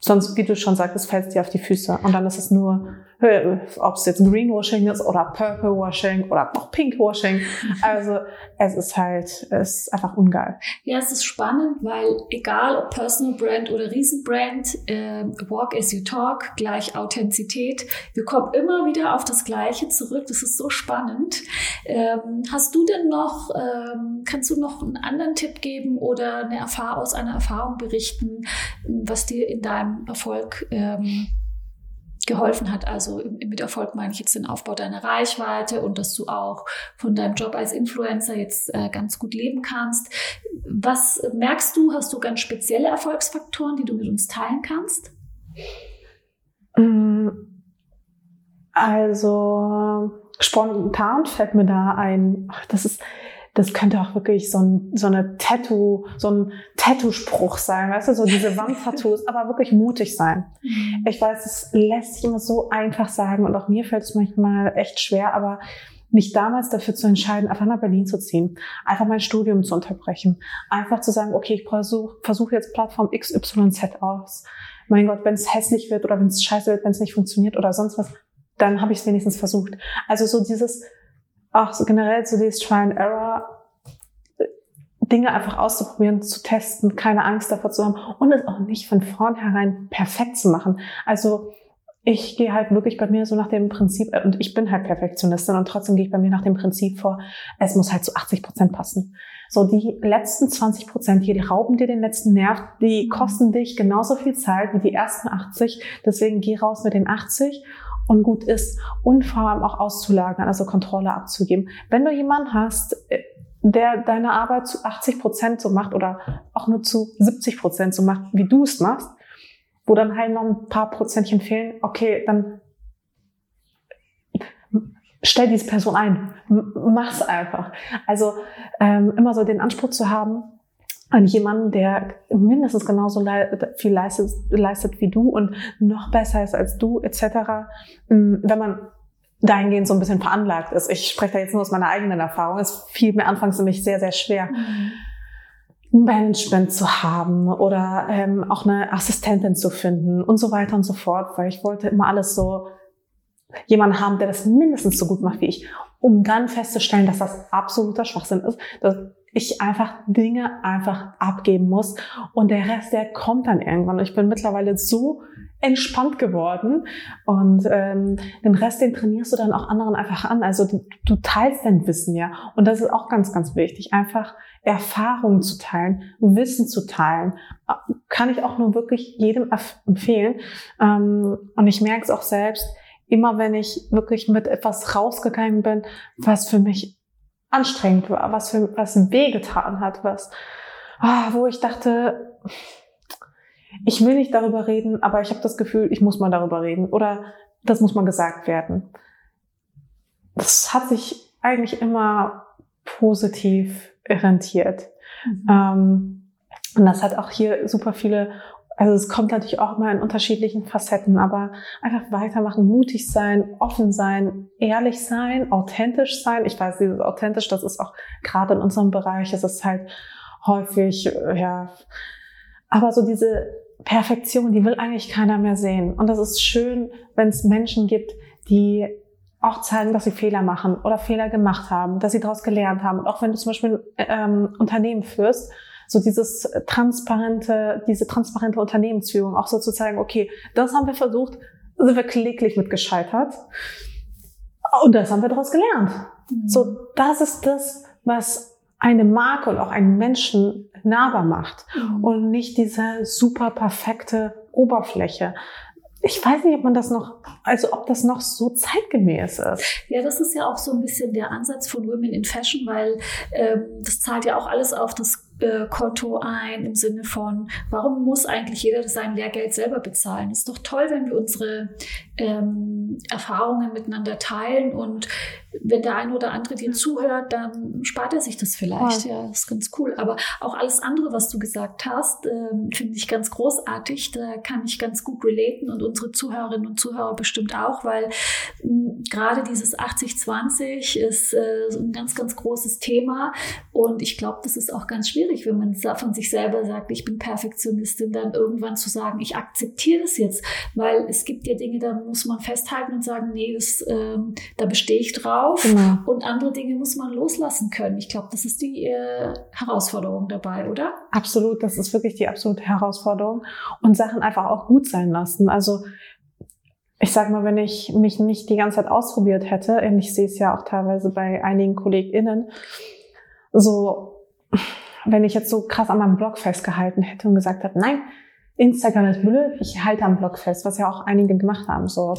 sonst, wie du schon sagst, fällt es dir auf die Füße. Und dann ist es nur, ob es jetzt Greenwashing ist oder Purplewashing oder auch Pinkwashing. [LAUGHS] Also es ist halt, es ist einfach ungeil.
Ja, es ist spannend, weil egal ob Personal Brand oder Riesenbrand, äh, Walk as you talk, gleich Authentizität, wir kommen immer wieder auf das Gleiche zurück. Das ist so spannend. Ähm, hast du denn noch, ähm, kannst du noch einen anderen Tipp geben oder eine Erfahrung aus einer Erfahrung berichten, was dir in deinem Erfolg ähm, geholfen hat. Also mit Erfolg meine ich jetzt den Aufbau deiner Reichweite und dass du auch von deinem Job als Influencer jetzt äh, ganz gut leben kannst. Was merkst du? Hast du ganz spezielle Erfolgsfaktoren, die du mit uns teilen kannst?
Mm, also spontan fällt mir da ein, das ist das könnte auch wirklich so, ein, so eine Tattoo, so ein Tattoo-Spruch sein, weißt du, so diese [LAUGHS] Wandtattoos, aber wirklich mutig sein. Mhm. Ich weiß, es lässt sich immer so einfach sagen und auch mir fällt es manchmal echt schwer, aber mich damals dafür zu entscheiden, einfach nach Berlin zu ziehen, einfach mein Studium zu unterbrechen, einfach zu sagen, okay, ich versuche versuch jetzt Plattform XYZ aus. Mein Gott, wenn es hässlich wird oder wenn es scheiße wird, wenn es nicht funktioniert oder sonst was, dann habe ich es wenigstens versucht. Also so dieses auch so generell so dieses Try and Error, Dinge einfach auszuprobieren, zu testen, keine Angst davor zu haben und es auch nicht von vornherein perfekt zu machen. Also ich gehe halt wirklich bei mir so nach dem Prinzip, äh, und ich bin halt Perfektionistin und trotzdem gehe ich bei mir nach dem Prinzip vor, es muss halt zu 80 Prozent passen. So die letzten 20 Prozent hier, die rauben dir den letzten Nerv, die kosten dich genauso viel Zeit wie die ersten 80. Deswegen geh raus mit den 80 und gut ist. Und vor allem auch auszulagern, also Kontrolle abzugeben. Wenn du jemanden hast, äh, der deine Arbeit zu 80 Prozent so macht oder auch nur zu 70 Prozent so macht, wie du es machst, wo dann halt noch ein paar Prozentchen fehlen, okay, dann stell diese Person ein, mach's einfach. Also ähm, immer so den Anspruch zu haben, an jemanden, der mindestens genauso viel leistet, leistet wie du und noch besser ist als du, etc. Wenn man dahingehend so ein bisschen veranlagt ist. Ich spreche da jetzt nur aus meiner eigenen Erfahrung. Es fiel mir anfangs nämlich sehr, sehr schwer. Mhm. Management zu haben oder ähm, auch eine Assistentin zu finden und so weiter und so fort, weil ich wollte immer alles so jemanden haben, der das mindestens so gut macht wie ich, um dann festzustellen, dass das absoluter Schwachsinn ist, dass ich einfach Dinge einfach abgeben muss und der Rest, der kommt dann irgendwann. Ich bin mittlerweile so entspannt geworden und ähm, den Rest, den trainierst du dann auch anderen einfach an. Also du, du teilst dein Wissen ja und das ist auch ganz, ganz wichtig, einfach Erfahrungen zu teilen, Wissen zu teilen, kann ich auch nur wirklich jedem empfehlen. Ähm, und ich merke es auch selbst, immer wenn ich wirklich mit etwas rausgegangen bin, was für mich anstrengend war, was für was wehgetan hat, was, ah, wo ich dachte, ich will nicht darüber reden, aber ich habe das Gefühl, ich muss mal darüber reden oder das muss mal gesagt werden. Das hat sich eigentlich immer positiv rentiert. Mhm. Ähm, und das hat auch hier super viele, also es kommt natürlich auch mal in unterschiedlichen Facetten, aber einfach weitermachen, mutig sein, offen sein, ehrlich sein, authentisch sein. Ich weiß, dieses authentisch, das ist auch gerade in unserem Bereich, es ist halt häufig, äh, ja, aber so diese Perfektion, die will eigentlich keiner mehr sehen. Und das ist schön, wenn es Menschen gibt, die auch zeigen, dass sie Fehler machen oder Fehler gemacht haben, dass sie daraus gelernt haben. Und auch wenn du zum Beispiel ein ähm, Unternehmen führst, so dieses transparente, diese transparente Unternehmensführung, auch so zu zeigen, okay, das haben wir versucht, sind wir kläglich mit gescheitert. Und das haben wir daraus gelernt. Mhm. So, das ist das, was eine Marke und auch einen Menschen nahbar macht mhm. und nicht diese super perfekte Oberfläche. Ich weiß nicht, ob man das noch, also ob das noch so zeitgemäß ist.
Ja, das ist ja auch so ein bisschen der Ansatz von Women in Fashion, weil ähm, das zahlt ja auch alles auf das äh, Konto ein im Sinne von, warum muss eigentlich jeder sein Lehrgeld selber bezahlen? Ist doch toll, wenn wir unsere ähm, Erfahrungen miteinander teilen und wenn der eine oder andere dir zuhört, dann spart er sich das vielleicht. Ja, ja das ist ganz cool. Aber auch alles andere, was du gesagt hast, ähm, finde ich ganz großartig. Da kann ich ganz gut relaten und unsere Zuhörerinnen und Zuhörer bestimmt auch, weil gerade dieses 80-20 ist äh, ein ganz, ganz großes Thema und ich glaube, das ist auch ganz schwierig schwierig, wenn man von sich selber sagt, ich bin Perfektionistin, dann irgendwann zu sagen, ich akzeptiere das jetzt, weil es gibt ja Dinge, da muss man festhalten und sagen, nee, das, ähm, da bestehe ich drauf genau. und andere Dinge muss man loslassen können. Ich glaube, das ist die äh, Herausforderung dabei, oder?
Absolut, das ist wirklich die absolute Herausforderung und Sachen einfach auch gut sein lassen. Also ich sag mal, wenn ich mich nicht die ganze Zeit ausprobiert hätte, und ich sehe es ja auch teilweise bei einigen KollegInnen, so wenn ich jetzt so krass an meinem Blog festgehalten hätte und gesagt hätte, nein, Instagram ist blöd, ich halte am Blog fest, was ja auch einige gemacht haben, so,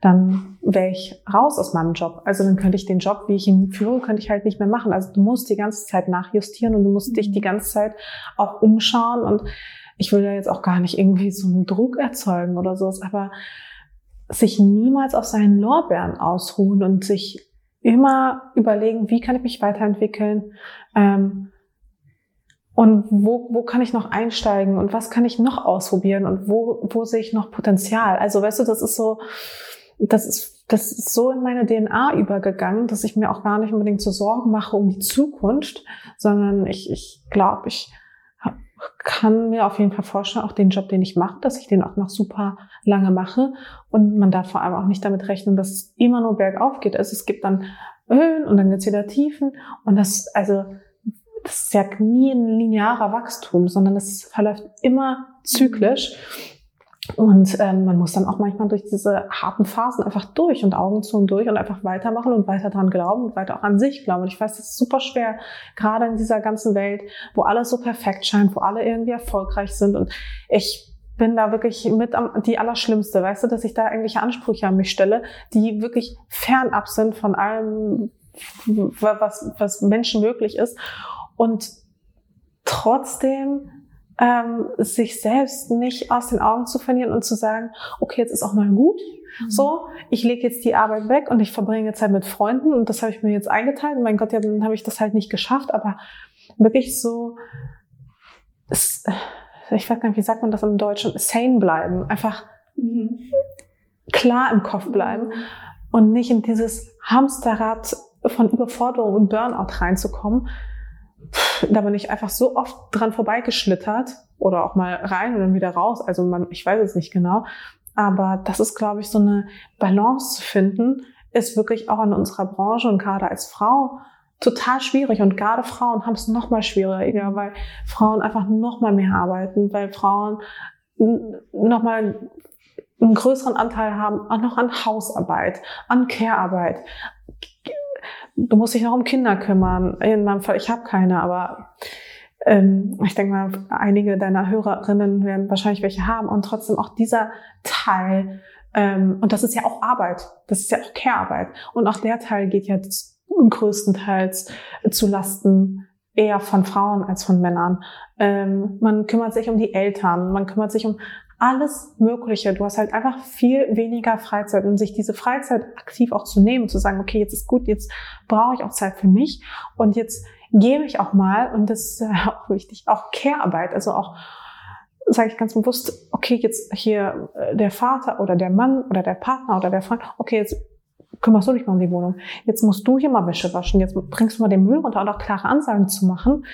dann wäre ich raus aus meinem Job. Also dann könnte ich den Job, wie ich ihn führe, könnte ich halt nicht mehr machen. Also du musst die ganze Zeit nachjustieren und du musst dich die ganze Zeit auch umschauen und ich will ja jetzt auch gar nicht irgendwie so einen Druck erzeugen oder sowas, aber sich niemals auf seinen Lorbeeren ausruhen und sich immer überlegen, wie kann ich mich weiterentwickeln, ähm, und wo, wo kann ich noch einsteigen und was kann ich noch ausprobieren und wo, wo sehe ich noch Potenzial? Also weißt du, das ist so, das ist, das ist so in meine DNA übergegangen, dass ich mir auch gar nicht unbedingt so Sorgen mache um die Zukunft, sondern ich, ich glaube, ich kann mir auf jeden Fall vorstellen, auch den Job, den ich mache, dass ich den auch noch super lange mache. Und man darf vor allem auch nicht damit rechnen, dass es immer nur bergauf geht. Also es gibt dann Höhen und dann gibt es wieder Tiefen. Und das, also das ist ja nie ein linearer Wachstum, sondern es verläuft immer zyklisch. Und ähm, man muss dann auch manchmal durch diese harten Phasen einfach durch und Augen zu und durch und einfach weitermachen und weiter dran glauben und weiter auch an sich glauben. Und ich weiß, das ist super schwer, gerade in dieser ganzen Welt, wo alles so perfekt scheint, wo alle irgendwie erfolgreich sind. Und ich bin da wirklich mit am, die Allerschlimmste, weißt du, dass ich da irgendwelche Ansprüche an mich stelle, die wirklich fernab sind von allem, was, was Menschen möglich ist. Und trotzdem ähm, sich selbst nicht aus den Augen zu verlieren und zu sagen, okay, jetzt ist auch mal gut. Mhm. So, ich lege jetzt die Arbeit weg und ich verbringe Zeit mit Freunden und das habe ich mir jetzt eingeteilt. Und mein Gott, ja, dann habe ich das halt nicht geschafft, aber wirklich so, es, ich weiß gar nicht, wie sagt man das im Deutschen, sane bleiben, einfach mhm. klar im Kopf bleiben und nicht in dieses Hamsterrad von Überforderung und Burnout reinzukommen, da bin ich einfach so oft dran vorbeigeschlittert oder auch mal rein und dann wieder raus. Also man, ich weiß es nicht genau. Aber das ist, glaube ich, so eine Balance zu finden, ist wirklich auch in unserer Branche und gerade als Frau total schwierig. Und gerade Frauen haben es noch mal schwieriger, weil Frauen einfach noch mal mehr arbeiten, weil Frauen noch mal einen größeren Anteil haben auch noch an Hausarbeit, an Care-Arbeit, du musst dich noch um Kinder kümmern. In meinem Fall, ich habe keine, aber ähm, ich denke mal, einige deiner Hörerinnen werden wahrscheinlich welche haben und trotzdem auch dieser Teil, ähm, und das ist ja auch Arbeit, das ist ja auch Care-Arbeit. Und auch der Teil geht ja größtenteils zu Lasten eher von Frauen als von Männern. Ähm, man kümmert sich um die Eltern, man kümmert sich um alles Mögliche. Du hast halt einfach viel weniger Freizeit. Und sich diese Freizeit aktiv auch zu nehmen, zu sagen, okay, jetzt ist gut, jetzt brauche ich auch Zeit für mich. Und jetzt gebe ich auch mal, und das ist [LAUGHS] auch wichtig, auch Care-Arbeit, also auch sage ich ganz bewusst, okay, jetzt hier äh, der Vater oder der Mann oder der Partner oder der Freund, okay, jetzt kümmerst du dich mal um die Wohnung. Jetzt musst du hier mal Wäsche waschen, jetzt bringst du mal den Müll runter und auch klare Ansagen zu machen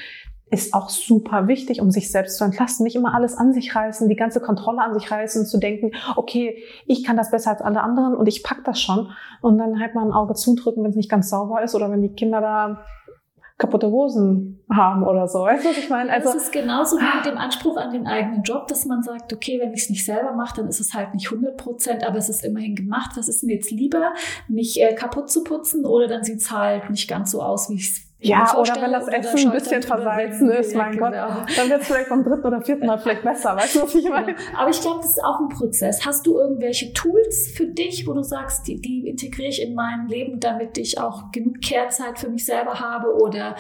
ist auch super wichtig, um sich selbst zu entlasten. Nicht immer alles an sich reißen, die ganze Kontrolle an sich reißen, zu denken, okay, ich kann das besser als alle anderen und ich pack das schon. Und dann halt mal ein Auge zudrücken, wenn es nicht ganz sauber ist oder wenn die Kinder da kaputte Hosen haben oder so. Weißt du, was ich meine?
Also, es ist genauso wie mit dem Anspruch an den eigenen Job, dass man sagt, okay, wenn ich es nicht selber mache, dann ist es halt nicht 100 Prozent, aber es ist immerhin gemacht. Was ist mir jetzt lieber, mich äh, kaputt zu putzen oder dann sieht es halt nicht ganz so aus, wie ich es
ja, oder wenn das Essen ein bisschen versalzen ist, mein ja, Gott, genau. dann wird es vielleicht beim dritten oder vierten Mal vielleicht besser, weißt du, was ich meine? Genau.
Aber ich glaube, das ist auch ein Prozess. Hast du irgendwelche Tools für dich, wo du sagst, die, die integriere ich in mein Leben, damit ich auch genug Kehrzeit für mich selber habe oder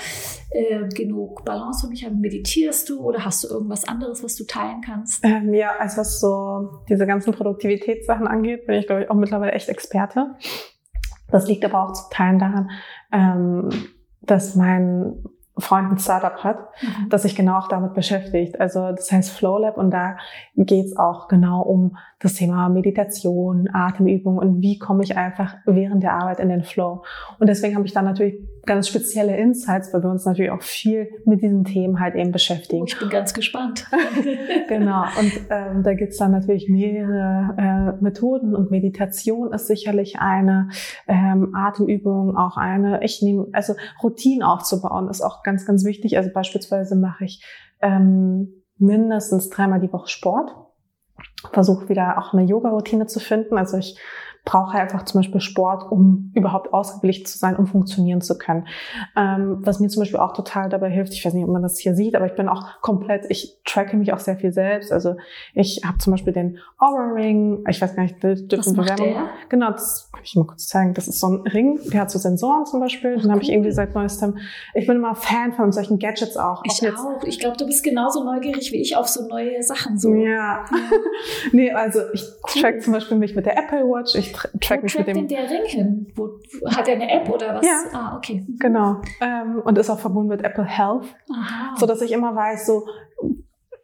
äh, genug Balance für mich habe? Meditierst du oder hast du irgendwas anderes, was du teilen kannst?
Ähm, ja, also was so diese ganzen Produktivitätssachen angeht, bin ich, glaube ich, auch mittlerweile echt Experte. Das liegt aber auch zu Teilen daran, ähm, dass mein Freund ein Startup hat, mhm. das sich genau auch damit beschäftigt. Also das heißt Flow Lab und da geht's auch genau um das Thema Meditation, Atemübung und wie komme ich einfach während der Arbeit in den Flow. Und deswegen habe ich dann natürlich ganz spezielle Insights, weil wir uns natürlich auch viel mit diesen Themen halt eben beschäftigen.
Ich bin ganz gespannt. [LAUGHS]
genau. Und ähm, da gibt's dann natürlich mehrere äh, Methoden und Meditation ist sicherlich eine, ähm, Atemübung auch eine. Ich nehme, also Routinen aufzubauen ist auch ganz, ganz wichtig. Also beispielsweise mache ich ähm, mindestens dreimal die Woche Sport versuche wieder auch eine Yoga-Routine zu finden. Also ich brauche einfach zum Beispiel Sport, um überhaupt ausgeglichen zu sein, um funktionieren zu können. Ähm, was mir zum Beispiel auch total dabei hilft, ich weiß nicht, ob man das hier sieht, aber ich bin auch komplett, ich tracke mich auch sehr viel selbst. Also ich habe zum Beispiel den Aura Ring, ich weiß gar nicht, dürfen Bewerbungen. Genau, das kann ich mal kurz zeigen. Das ist so ein Ring, der hat so Sensoren zum Beispiel. Den cool. habe ich irgendwie seit neuestem. Ich bin immer Fan von solchen Gadgets auch.
Ich auch. auch. Ich glaube, du bist genauso neugierig wie ich auf so neue Sachen. So.
Ja. ja. [LAUGHS] nee, also ich track zum Beispiel mich mit der Apple Watch. Ich track
Wo mich mit dem. denn der Ring hin? Wo, hat er eine App oder was?
Ja. Ah, okay. Genau. Ähm, und ist auch verbunden mit Apple Health. Aha. So dass ich immer weiß, so,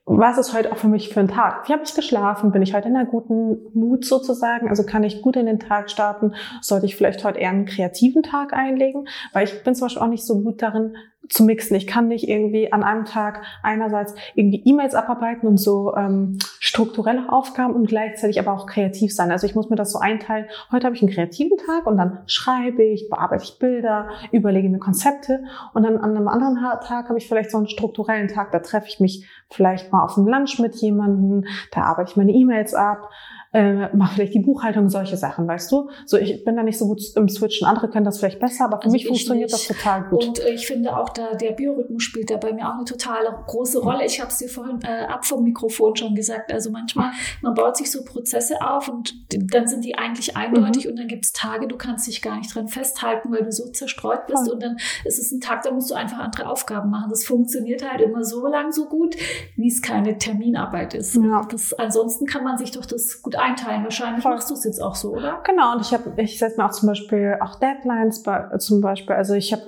was ist heute auch für mich für ein Tag? Wie habe ich geschlafen? Bin ich heute in einer guten Mut sozusagen? Also kann ich gut in den Tag starten? Sollte ich vielleicht heute eher einen kreativen Tag einlegen? Weil ich bin zum Beispiel auch nicht so gut darin, zu mixen. Ich kann nicht irgendwie an einem Tag einerseits irgendwie E-Mails abarbeiten und so ähm, strukturelle Aufgaben und gleichzeitig aber auch kreativ sein. Also ich muss mir das so einteilen. Heute habe ich einen kreativen Tag und dann schreibe ich, bearbeite ich Bilder, überlege mir Konzepte und dann an einem anderen Tag habe ich vielleicht so einen strukturellen Tag. Da treffe ich mich vielleicht mal auf dem Lunch mit jemandem, da arbeite ich meine E-Mails ab, äh, mach vielleicht die Buchhaltung, solche Sachen, weißt du? So, ich bin da nicht so gut im Switchen. Andere können das vielleicht besser, aber für also mich funktioniert nicht. das total gut.
Und äh, ich finde auch, da der Biorhythmus spielt da bei mir auch eine totale große Rolle. Ich habe es dir vorhin äh, ab vom Mikrofon schon gesagt. Also manchmal, man baut sich so Prozesse auf und dann sind die eigentlich eindeutig mhm. und dann gibt es Tage, du kannst dich gar nicht dran festhalten, weil du so zerstreut bist. Ja. Und dann ist es ein Tag, da musst du einfach andere Aufgaben machen. Das funktioniert halt immer so lang so gut, wie es keine Terminarbeit ist. Ja. Das, ansonsten kann man sich doch das gut einteilen. Wahrscheinlich Voll. machst du es jetzt auch so, oder?
Genau, und ich habe, ich setze mir auch zum Beispiel auch Deadlines bei, zum Beispiel. Also ich habe,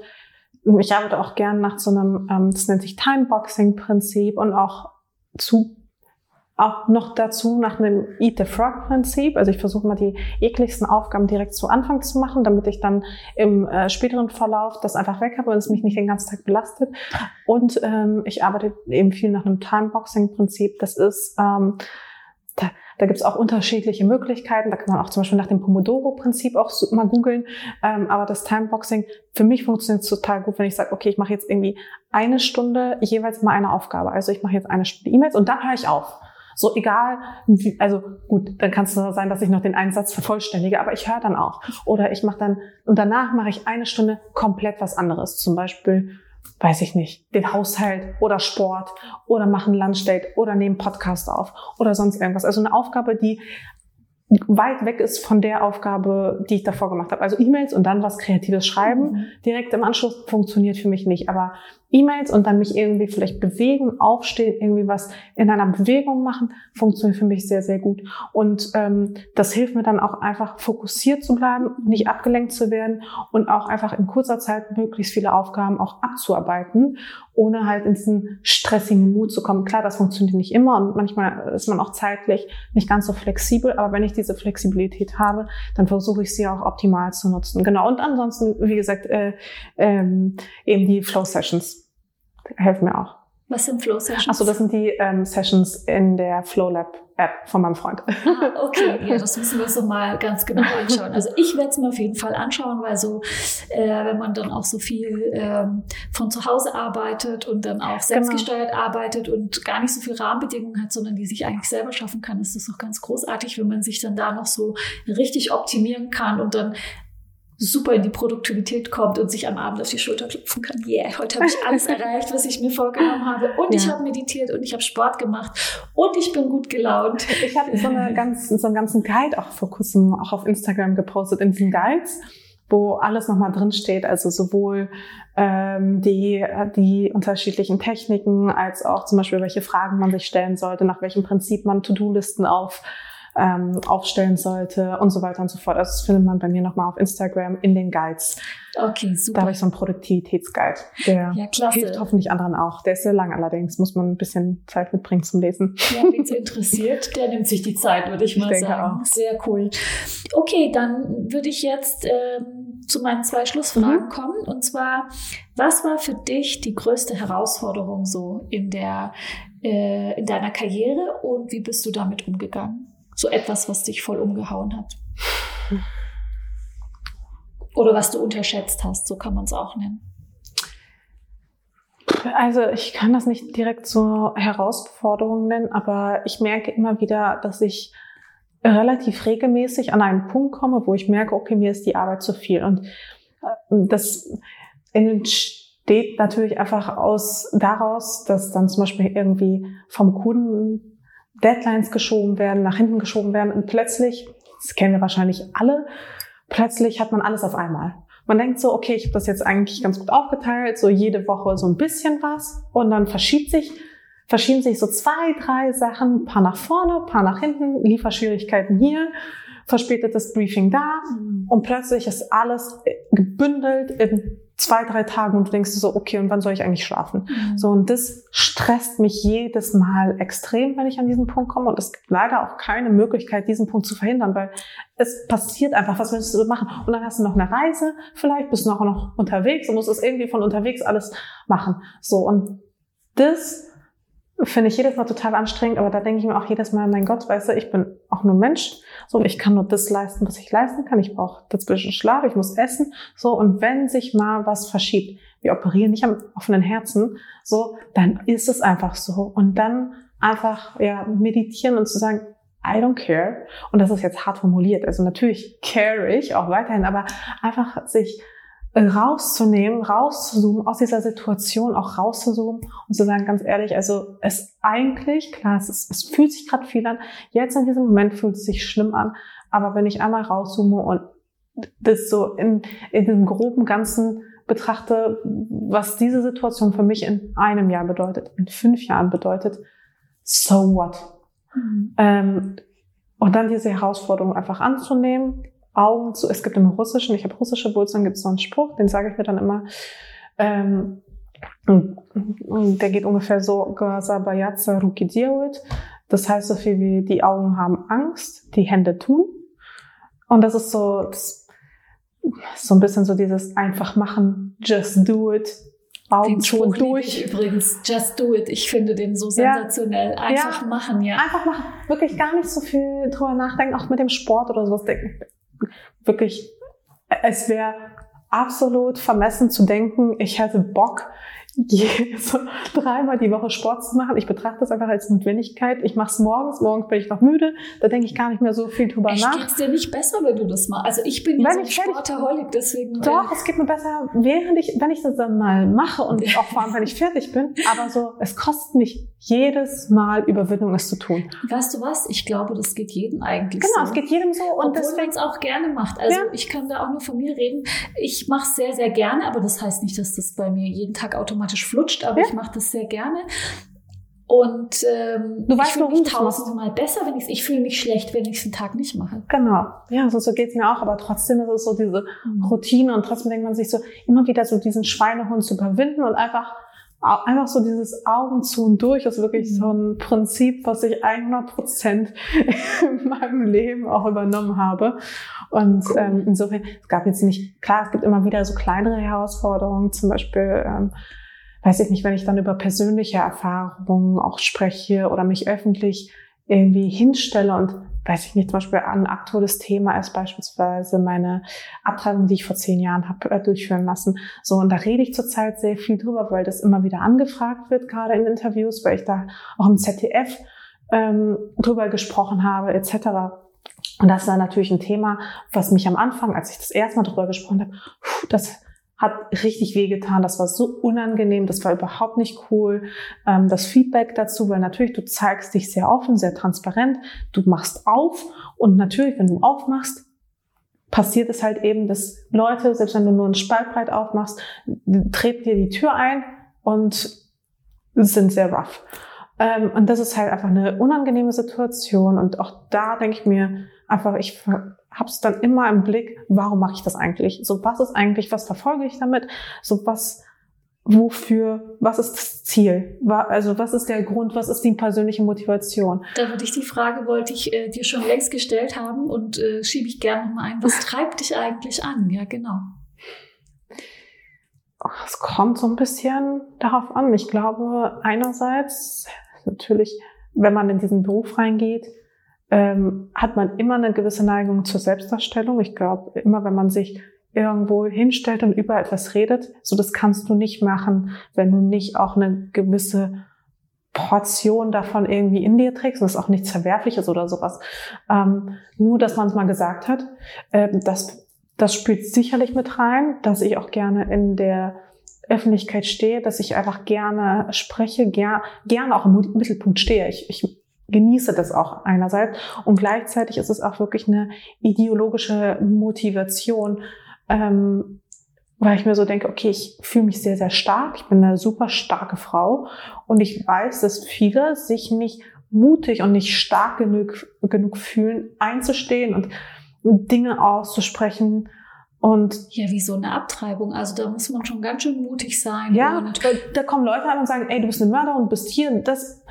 ich arbeite auch gern nach so einem, ähm, das nennt sich Timeboxing-Prinzip und auch zu auch noch dazu nach einem Eat the Frog Prinzip. Also ich versuche mal die ekligsten Aufgaben direkt zu Anfang zu machen, damit ich dann im äh, späteren Verlauf das einfach weg habe und es mich nicht den ganzen Tag belastet. Und ähm, ich arbeite eben viel nach einem Timeboxing Prinzip. Das ist ähm, da, da gibt es auch unterschiedliche Möglichkeiten. Da kann man auch zum Beispiel nach dem Pomodoro-Prinzip auch mal googeln. Ähm, aber das Timeboxing, für mich funktioniert es total gut, wenn ich sage, okay, ich mache jetzt irgendwie eine Stunde jeweils mal eine Aufgabe. Also ich mache jetzt eine Stunde E-Mails und dann höre ich auf. So egal, wie, also gut, dann kann es sein, dass ich noch den Einsatz vervollständige, aber ich höre dann auch. Oder ich mache dann, und danach mache ich eine Stunde komplett was anderes. Zum Beispiel weiß ich nicht, den Haushalt oder Sport oder machen Lunchdate oder nehmen Podcast auf oder sonst irgendwas. Also eine Aufgabe, die weit weg ist von der Aufgabe, die ich davor gemacht habe. Also E-Mails und dann was Kreatives schreiben mhm. direkt im Anschluss funktioniert für mich nicht. Aber E-Mails und dann mich irgendwie vielleicht bewegen, aufstehen, irgendwie was in einer Bewegung machen, funktioniert für mich sehr, sehr gut. Und ähm, das hilft mir dann auch einfach fokussiert zu bleiben, nicht abgelenkt zu werden und auch einfach in kurzer Zeit möglichst viele Aufgaben auch abzuarbeiten, ohne halt in diesen stressigen Mut zu kommen. Klar, das funktioniert nicht immer und manchmal ist man auch zeitlich nicht ganz so flexibel, aber wenn ich diese Flexibilität habe, dann versuche ich sie auch optimal zu nutzen. Genau. Und ansonsten, wie gesagt, äh, ähm, eben die Flow Sessions helfen mir auch.
Was sind Flow Sessions?
Achso, das sind die ähm, Sessions in der Flow Lab App von meinem Freund.
Ah, okay, ja, das müssen wir uns noch mal ganz genau anschauen. Also ich werde es mir auf jeden Fall anschauen, weil so, äh, wenn man dann auch so viel ähm, von zu Hause arbeitet und dann auch selbstgesteuert genau. arbeitet und gar nicht so viel Rahmenbedingungen hat, sondern die sich eigentlich selber schaffen kann, ist das auch ganz großartig, wenn man sich dann da noch so richtig optimieren kann und dann super in die Produktivität kommt und sich am Abend auf die Schulter klopfen kann. Yeah, heute habe ich alles [LAUGHS] erreicht, was ich mir vorgenommen habe. Und ja. ich habe meditiert und ich habe Sport gemacht und ich bin gut gelaunt.
Ich habe so, eine ganz, so einen ganzen Guide auch vor kurzem auch auf Instagram gepostet in diesen Guides wo alles nochmal drin steht, also sowohl ähm, die, die unterschiedlichen Techniken als auch zum Beispiel, welche Fragen man sich stellen sollte, nach welchem Prinzip man To-Do-Listen auf ähm, aufstellen sollte und so weiter und so fort. Also das findet man bei mir nochmal auf Instagram in den Guides.
Okay, super.
Da habe ich so einen Produktivitätsguide. Der ja, klasse. hilft hoffentlich anderen auch. Der ist sehr lang allerdings, muss man ein bisschen Zeit mitbringen zum Lesen.
Ja, wen es interessiert, [LAUGHS] der nimmt sich die Zeit, würde ich mal ich sagen. Auch. Sehr cool. Okay, dann würde ich jetzt ähm, zu meinen zwei Schlussfragen mhm. kommen. Und zwar, was war für dich die größte Herausforderung so in der äh, in deiner Karriere und wie bist du damit umgegangen? So etwas, was dich voll umgehauen hat? Oder was du unterschätzt hast, so kann man es auch nennen.
Also ich kann das nicht direkt zur Herausforderung nennen, aber ich merke immer wieder, dass ich relativ regelmäßig an einen Punkt komme, wo ich merke, okay, mir ist die Arbeit zu viel. Und äh, das entsteht natürlich einfach aus daraus, dass dann zum Beispiel irgendwie vom Kunden Deadlines geschoben werden, nach hinten geschoben werden und plötzlich, das kennen wir wahrscheinlich alle, plötzlich hat man alles auf einmal. Man denkt so, okay, ich habe das jetzt eigentlich ganz gut aufgeteilt, so jede Woche so ein bisschen was und dann verschiebt sich, verschieben sich so zwei, drei Sachen, paar nach vorne, paar nach hinten, Lieferschwierigkeiten hier, verspätetes Briefing da mhm. und plötzlich ist alles gebündelt in zwei, drei Tagen und du denkst so, okay, und wann soll ich eigentlich schlafen? Mhm. So, und das stresst mich jedes Mal extrem, wenn ich an diesen Punkt komme. Und es gibt leider auch keine Möglichkeit, diesen Punkt zu verhindern, weil es passiert einfach, was willst du machen? Und dann hast du noch eine Reise, vielleicht bist du noch, noch unterwegs und musst es irgendwie von unterwegs alles machen. So, und das finde ich jedes Mal total anstrengend, aber da denke ich mir auch jedes Mal, mein Gott, weißt du, ich bin auch nur Mensch, so, ich kann nur das leisten, was ich leisten kann. Ich brauche dazwischen Schlaf, ich muss essen, so, und wenn sich mal was verschiebt, wir operieren nicht am offenen Herzen, so, dann ist es einfach so. Und dann einfach, ja, meditieren und zu sagen, I don't care. Und das ist jetzt hart formuliert. Also natürlich care ich auch weiterhin, aber einfach sich rauszunehmen, rauszuzoomen, aus dieser Situation auch rauszuzoomen und zu sagen, ganz ehrlich, also es eigentlich, klar, es, ist, es fühlt sich gerade viel an, jetzt in diesem Moment fühlt es sich schlimm an, aber wenn ich einmal rauszoome und das so in, in dem groben Ganzen betrachte, was diese Situation für mich in einem Jahr bedeutet, in fünf Jahren bedeutet, so what? Mhm. Ähm, und dann diese Herausforderung einfach anzunehmen, Augen zu, es gibt im Russischen, ich habe russische Wurzeln, gibt es so einen Spruch, den sage ich mir dann immer, ähm, der geht ungefähr so, das heißt so viel wie, die Augen haben Angst, die Hände tun. Und das ist so, das, so ein bisschen so dieses einfach machen, just do it,
Augen zu und durch. Ich übrigens, just do it. Ich finde den so sensationell. Ja. Einfach ja. machen, ja.
Einfach machen. Wirklich gar nicht so viel drüber nachdenken, auch mit dem Sport oder sowas wirklich, es wäre absolut vermessen zu denken, ich hätte Bock, so dreimal die Woche Sport zu machen. Ich betrachte das einfach als Notwendigkeit. Ich mache es morgens, morgens bin ich noch müde, da denke ich gar nicht mehr so viel drüber Echt, nach.
Geht's dir nicht besser, wenn du das machst? Also ich bin so ein Sportaholic, deswegen.
Doch, es geht mir besser, während ich, wenn ich das dann mal mache und auch vor allem, wenn ich fertig bin. Aber so, es kostet mich jedes Mal Überwindung, es zu tun.
Weißt du was? Ich glaube, das geht jedem eigentlich
genau,
so.
Genau, es geht jedem so.
Und Obwohl man es auch gerne macht. Also ja. ich kann da auch nur von mir reden. Ich mache es sehr, sehr gerne, aber das heißt nicht, dass das bei mir jeden Tag automatisch flutscht, aber ja. ich mache das sehr gerne. Und ähm,
du weißt,
ich fühle mich tausendmal besser, wenn ich ich fühle mich schlecht, wenn ich es einen Tag nicht mache.
Genau, ja, so, so geht's mir auch, aber trotzdem ist es so diese mhm. Routine und trotzdem denkt man sich so, immer wieder so diesen Schweinehund zu überwinden und einfach einfach so dieses Augen zu und durch ist wirklich so ein Prinzip, was ich 100 Prozent [LAUGHS] in meinem Leben auch übernommen habe. Und cool. ähm, insofern, es gab jetzt nicht, klar, es gibt immer wieder so kleinere Herausforderungen, zum Beispiel, ähm, weiß ich nicht, wenn ich dann über persönliche Erfahrungen auch spreche oder mich öffentlich irgendwie hinstelle und weiß ich nicht, zum Beispiel ein aktuelles Thema ist beispielsweise meine Abtreibung, die ich vor zehn Jahren habe äh, durchführen lassen. So, und da rede ich zurzeit sehr viel drüber, weil das immer wieder angefragt wird, gerade in Interviews, weil ich da auch im ZDF ähm, drüber gesprochen habe, etc. Und das war natürlich ein Thema, was mich am Anfang, als ich das erste Mal drüber gesprochen habe, das hat richtig wehgetan. Das war so unangenehm, das war überhaupt nicht cool. Ähm, das Feedback dazu, weil natürlich du zeigst dich sehr offen, sehr transparent, du machst auf und natürlich, wenn du aufmachst, passiert es halt eben, dass Leute, selbst wenn du nur einen Spaltbreit aufmachst, treten dir die Tür ein und sind sehr rough. Ähm, und das ist halt einfach eine unangenehme Situation und auch da denke ich mir einfach, ich habe es dann immer im Blick, warum mache ich das eigentlich? So, was ist eigentlich, was verfolge ich damit? So, was, wofür, was ist das Ziel? Also, was ist der Grund, was ist die persönliche Motivation?
Da würde ich die Frage, wollte ich äh, dir schon längst gestellt haben und äh, schiebe ich gerne nochmal ein. Was treibt dich eigentlich an? Ja, genau.
Es kommt so ein bisschen darauf an. Ich glaube, einerseits natürlich, wenn man in diesen Beruf reingeht, ähm, hat man immer eine gewisse Neigung zur Selbstdarstellung. Ich glaube, immer wenn man sich irgendwo hinstellt und über etwas redet, so das kannst du nicht machen, wenn du nicht auch eine gewisse Portion davon irgendwie in dir trägst. Und das ist auch nichts Verwerfliches oder sowas. Ähm, nur, dass man es mal gesagt hat. Ähm, das, das spielt sicherlich mit rein, dass ich auch gerne in der Öffentlichkeit stehe, dass ich einfach gerne spreche, ger gerne auch im Mittelpunkt stehe. Ich, ich genieße das auch einerseits. Und gleichzeitig ist es auch wirklich eine ideologische Motivation, ähm, weil ich mir so denke, okay, ich fühle mich sehr, sehr stark, ich bin eine super starke Frau und ich weiß, dass viele sich nicht mutig und nicht stark genug, genug fühlen, einzustehen und Dinge auszusprechen, und
ja, wie so eine Abtreibung. Also da muss man schon ganz schön mutig sein.
Ja, und da kommen Leute an und sagen, ey, du bist eine Mörder und bist hier, das,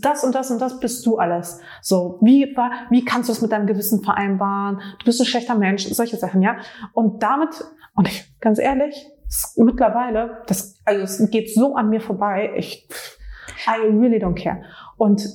das und das und das bist du alles. So, wie, wie kannst du es mit deinem Gewissen vereinbaren? Du bist ein schlechter Mensch, solche Sachen, ja. Und damit, und ich, ganz ehrlich, mittlerweile, das, also es geht so an mir vorbei, ich, I really don't care. Und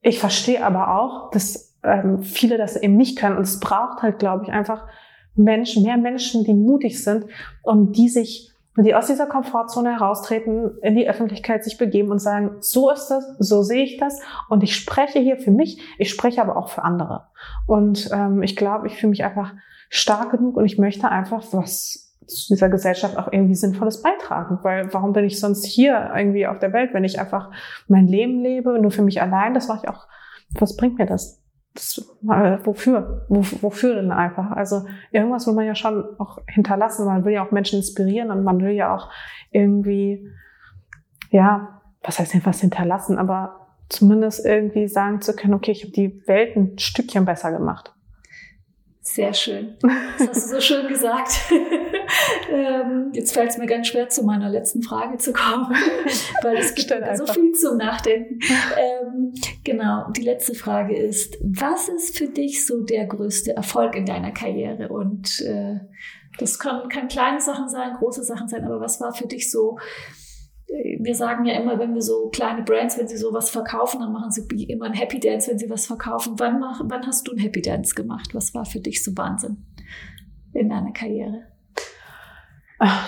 ich verstehe aber auch, dass ähm, viele das eben nicht können. Und es braucht halt, glaube ich, einfach Menschen, mehr Menschen, die mutig sind und die sich die aus dieser Komfortzone heraustreten, in die Öffentlichkeit sich begeben und sagen, so ist das, so sehe ich das und ich spreche hier für mich, ich spreche aber auch für andere. Und ähm, ich glaube, ich fühle mich einfach stark genug und ich möchte einfach was zu dieser Gesellschaft auch irgendwie Sinnvolles beitragen. Weil warum bin ich sonst hier irgendwie auf der Welt, wenn ich einfach mein Leben lebe, nur für mich allein, das mache ich auch, was bringt mir das? Das, wofür? Wo, wofür denn einfach? Also irgendwas will man ja schon auch hinterlassen. Man will ja auch Menschen inspirieren und man will ja auch irgendwie, ja, was heißt denn was hinterlassen, aber zumindest irgendwie sagen zu können, okay, ich habe die Welt ein Stückchen besser gemacht.
Sehr schön. Das hast du so schön gesagt. [LAUGHS] ähm, jetzt fällt es mir ganz schwer, zu meiner letzten Frage zu kommen, [LAUGHS] weil es gibt so viel zum Nachdenken. Ähm, genau, die letzte Frage ist, was ist für dich so der größte Erfolg in deiner Karriere? Und äh, das können, kann kleine Sachen sein, große Sachen sein, aber was war für dich so wir sagen ja immer, wenn wir so kleine Brands, wenn sie sowas verkaufen, dann machen sie immer ein Happy Dance, wenn sie was verkaufen. Wann, mach, wann hast du ein Happy Dance gemacht? Was war für dich so Wahnsinn in deiner Karriere?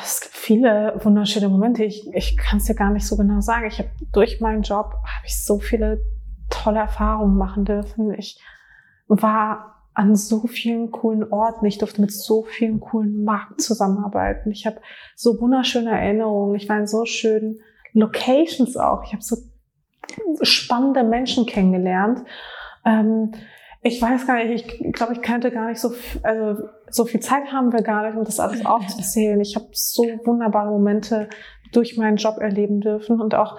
Es gibt viele wunderschöne Momente. Ich, ich kann es dir gar nicht so genau sagen. Ich habe durch meinen Job habe ich so viele tolle Erfahrungen machen dürfen. Ich war an so vielen coolen Orten. Ich durfte mit so vielen coolen Marken zusammenarbeiten. Ich habe so wunderschöne Erinnerungen. Ich war in so schönen Locations auch. Ich habe so spannende Menschen kennengelernt. Ähm, ich weiß gar nicht, ich glaube, ich könnte gar nicht so, also so viel Zeit haben wir gar nicht, um das alles aufzuzählen. Ich habe so wunderbare Momente durch meinen Job erleben dürfen und auch,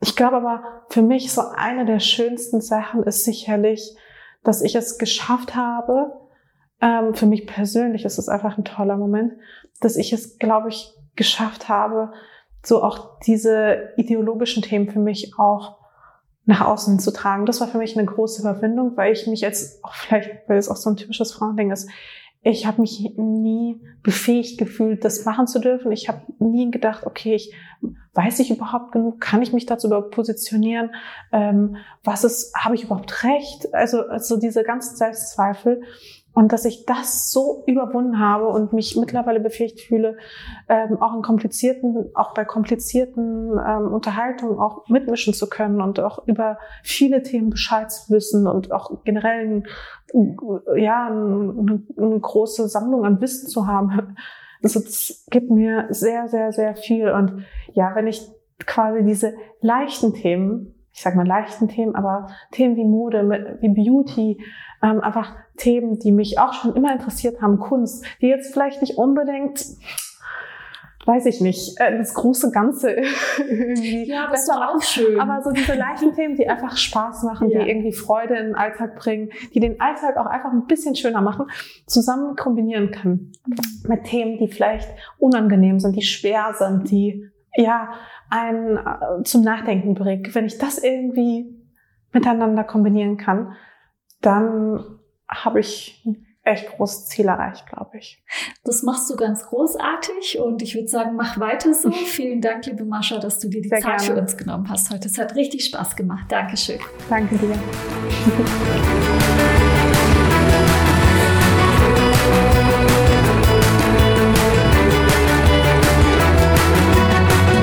ich glaube aber, für mich so eine der schönsten Sachen ist sicherlich, dass ich es geschafft habe, ähm, für mich persönlich ist es einfach ein toller Moment, dass ich es, glaube ich, geschafft habe, so auch diese ideologischen Themen für mich auch nach außen zu tragen. Das war für mich eine große Überwindung, weil ich mich jetzt auch vielleicht, weil es auch so ein typisches Frauending ist, ich habe mich nie befähigt gefühlt, das machen zu dürfen. Ich habe nie gedacht, okay, ich weiß ich überhaupt genug, kann ich mich dazu überhaupt positionieren, ähm, was ist, habe ich überhaupt recht? Also, also diese ganzen Selbstzweifel. Und dass ich das so überwunden habe und mich mittlerweile befähigt fühle, ähm, auch in komplizierten, auch bei komplizierten ähm, Unterhaltungen auch mitmischen zu können und auch über viele Themen Bescheid zu wissen und auch generell ja, eine, eine große Sammlung an Wissen zu haben. Also das gibt mir sehr, sehr, sehr viel. Und ja, wenn ich quasi diese leichten Themen ich sag mal leichten Themen, aber Themen wie Mode, wie Beauty, ähm, einfach Themen, die mich auch schon immer interessiert haben, Kunst, die jetzt vielleicht nicht unbedingt weiß ich nicht, äh, das große Ganze [LAUGHS] irgendwie
ja, das besser auch schön.
Aber so diese leichten Themen, die einfach Spaß machen, ja. die irgendwie Freude in den Alltag bringen, die den Alltag auch einfach ein bisschen schöner machen, zusammen kombinieren kann mit Themen, die vielleicht unangenehm sind, die schwer sind, die ja einen äh, zum Nachdenken bringt. Wenn ich das irgendwie miteinander kombinieren kann, dann habe ich ein echt großes Ziel erreicht, glaube ich.
Das machst du ganz großartig und ich würde sagen, mach weiter so. [LAUGHS] Vielen Dank, liebe Mascha, dass du dir die Sehr Zeit gerne. für uns genommen hast heute. Es hat richtig Spaß gemacht. Dankeschön.
Danke dir. [LAUGHS]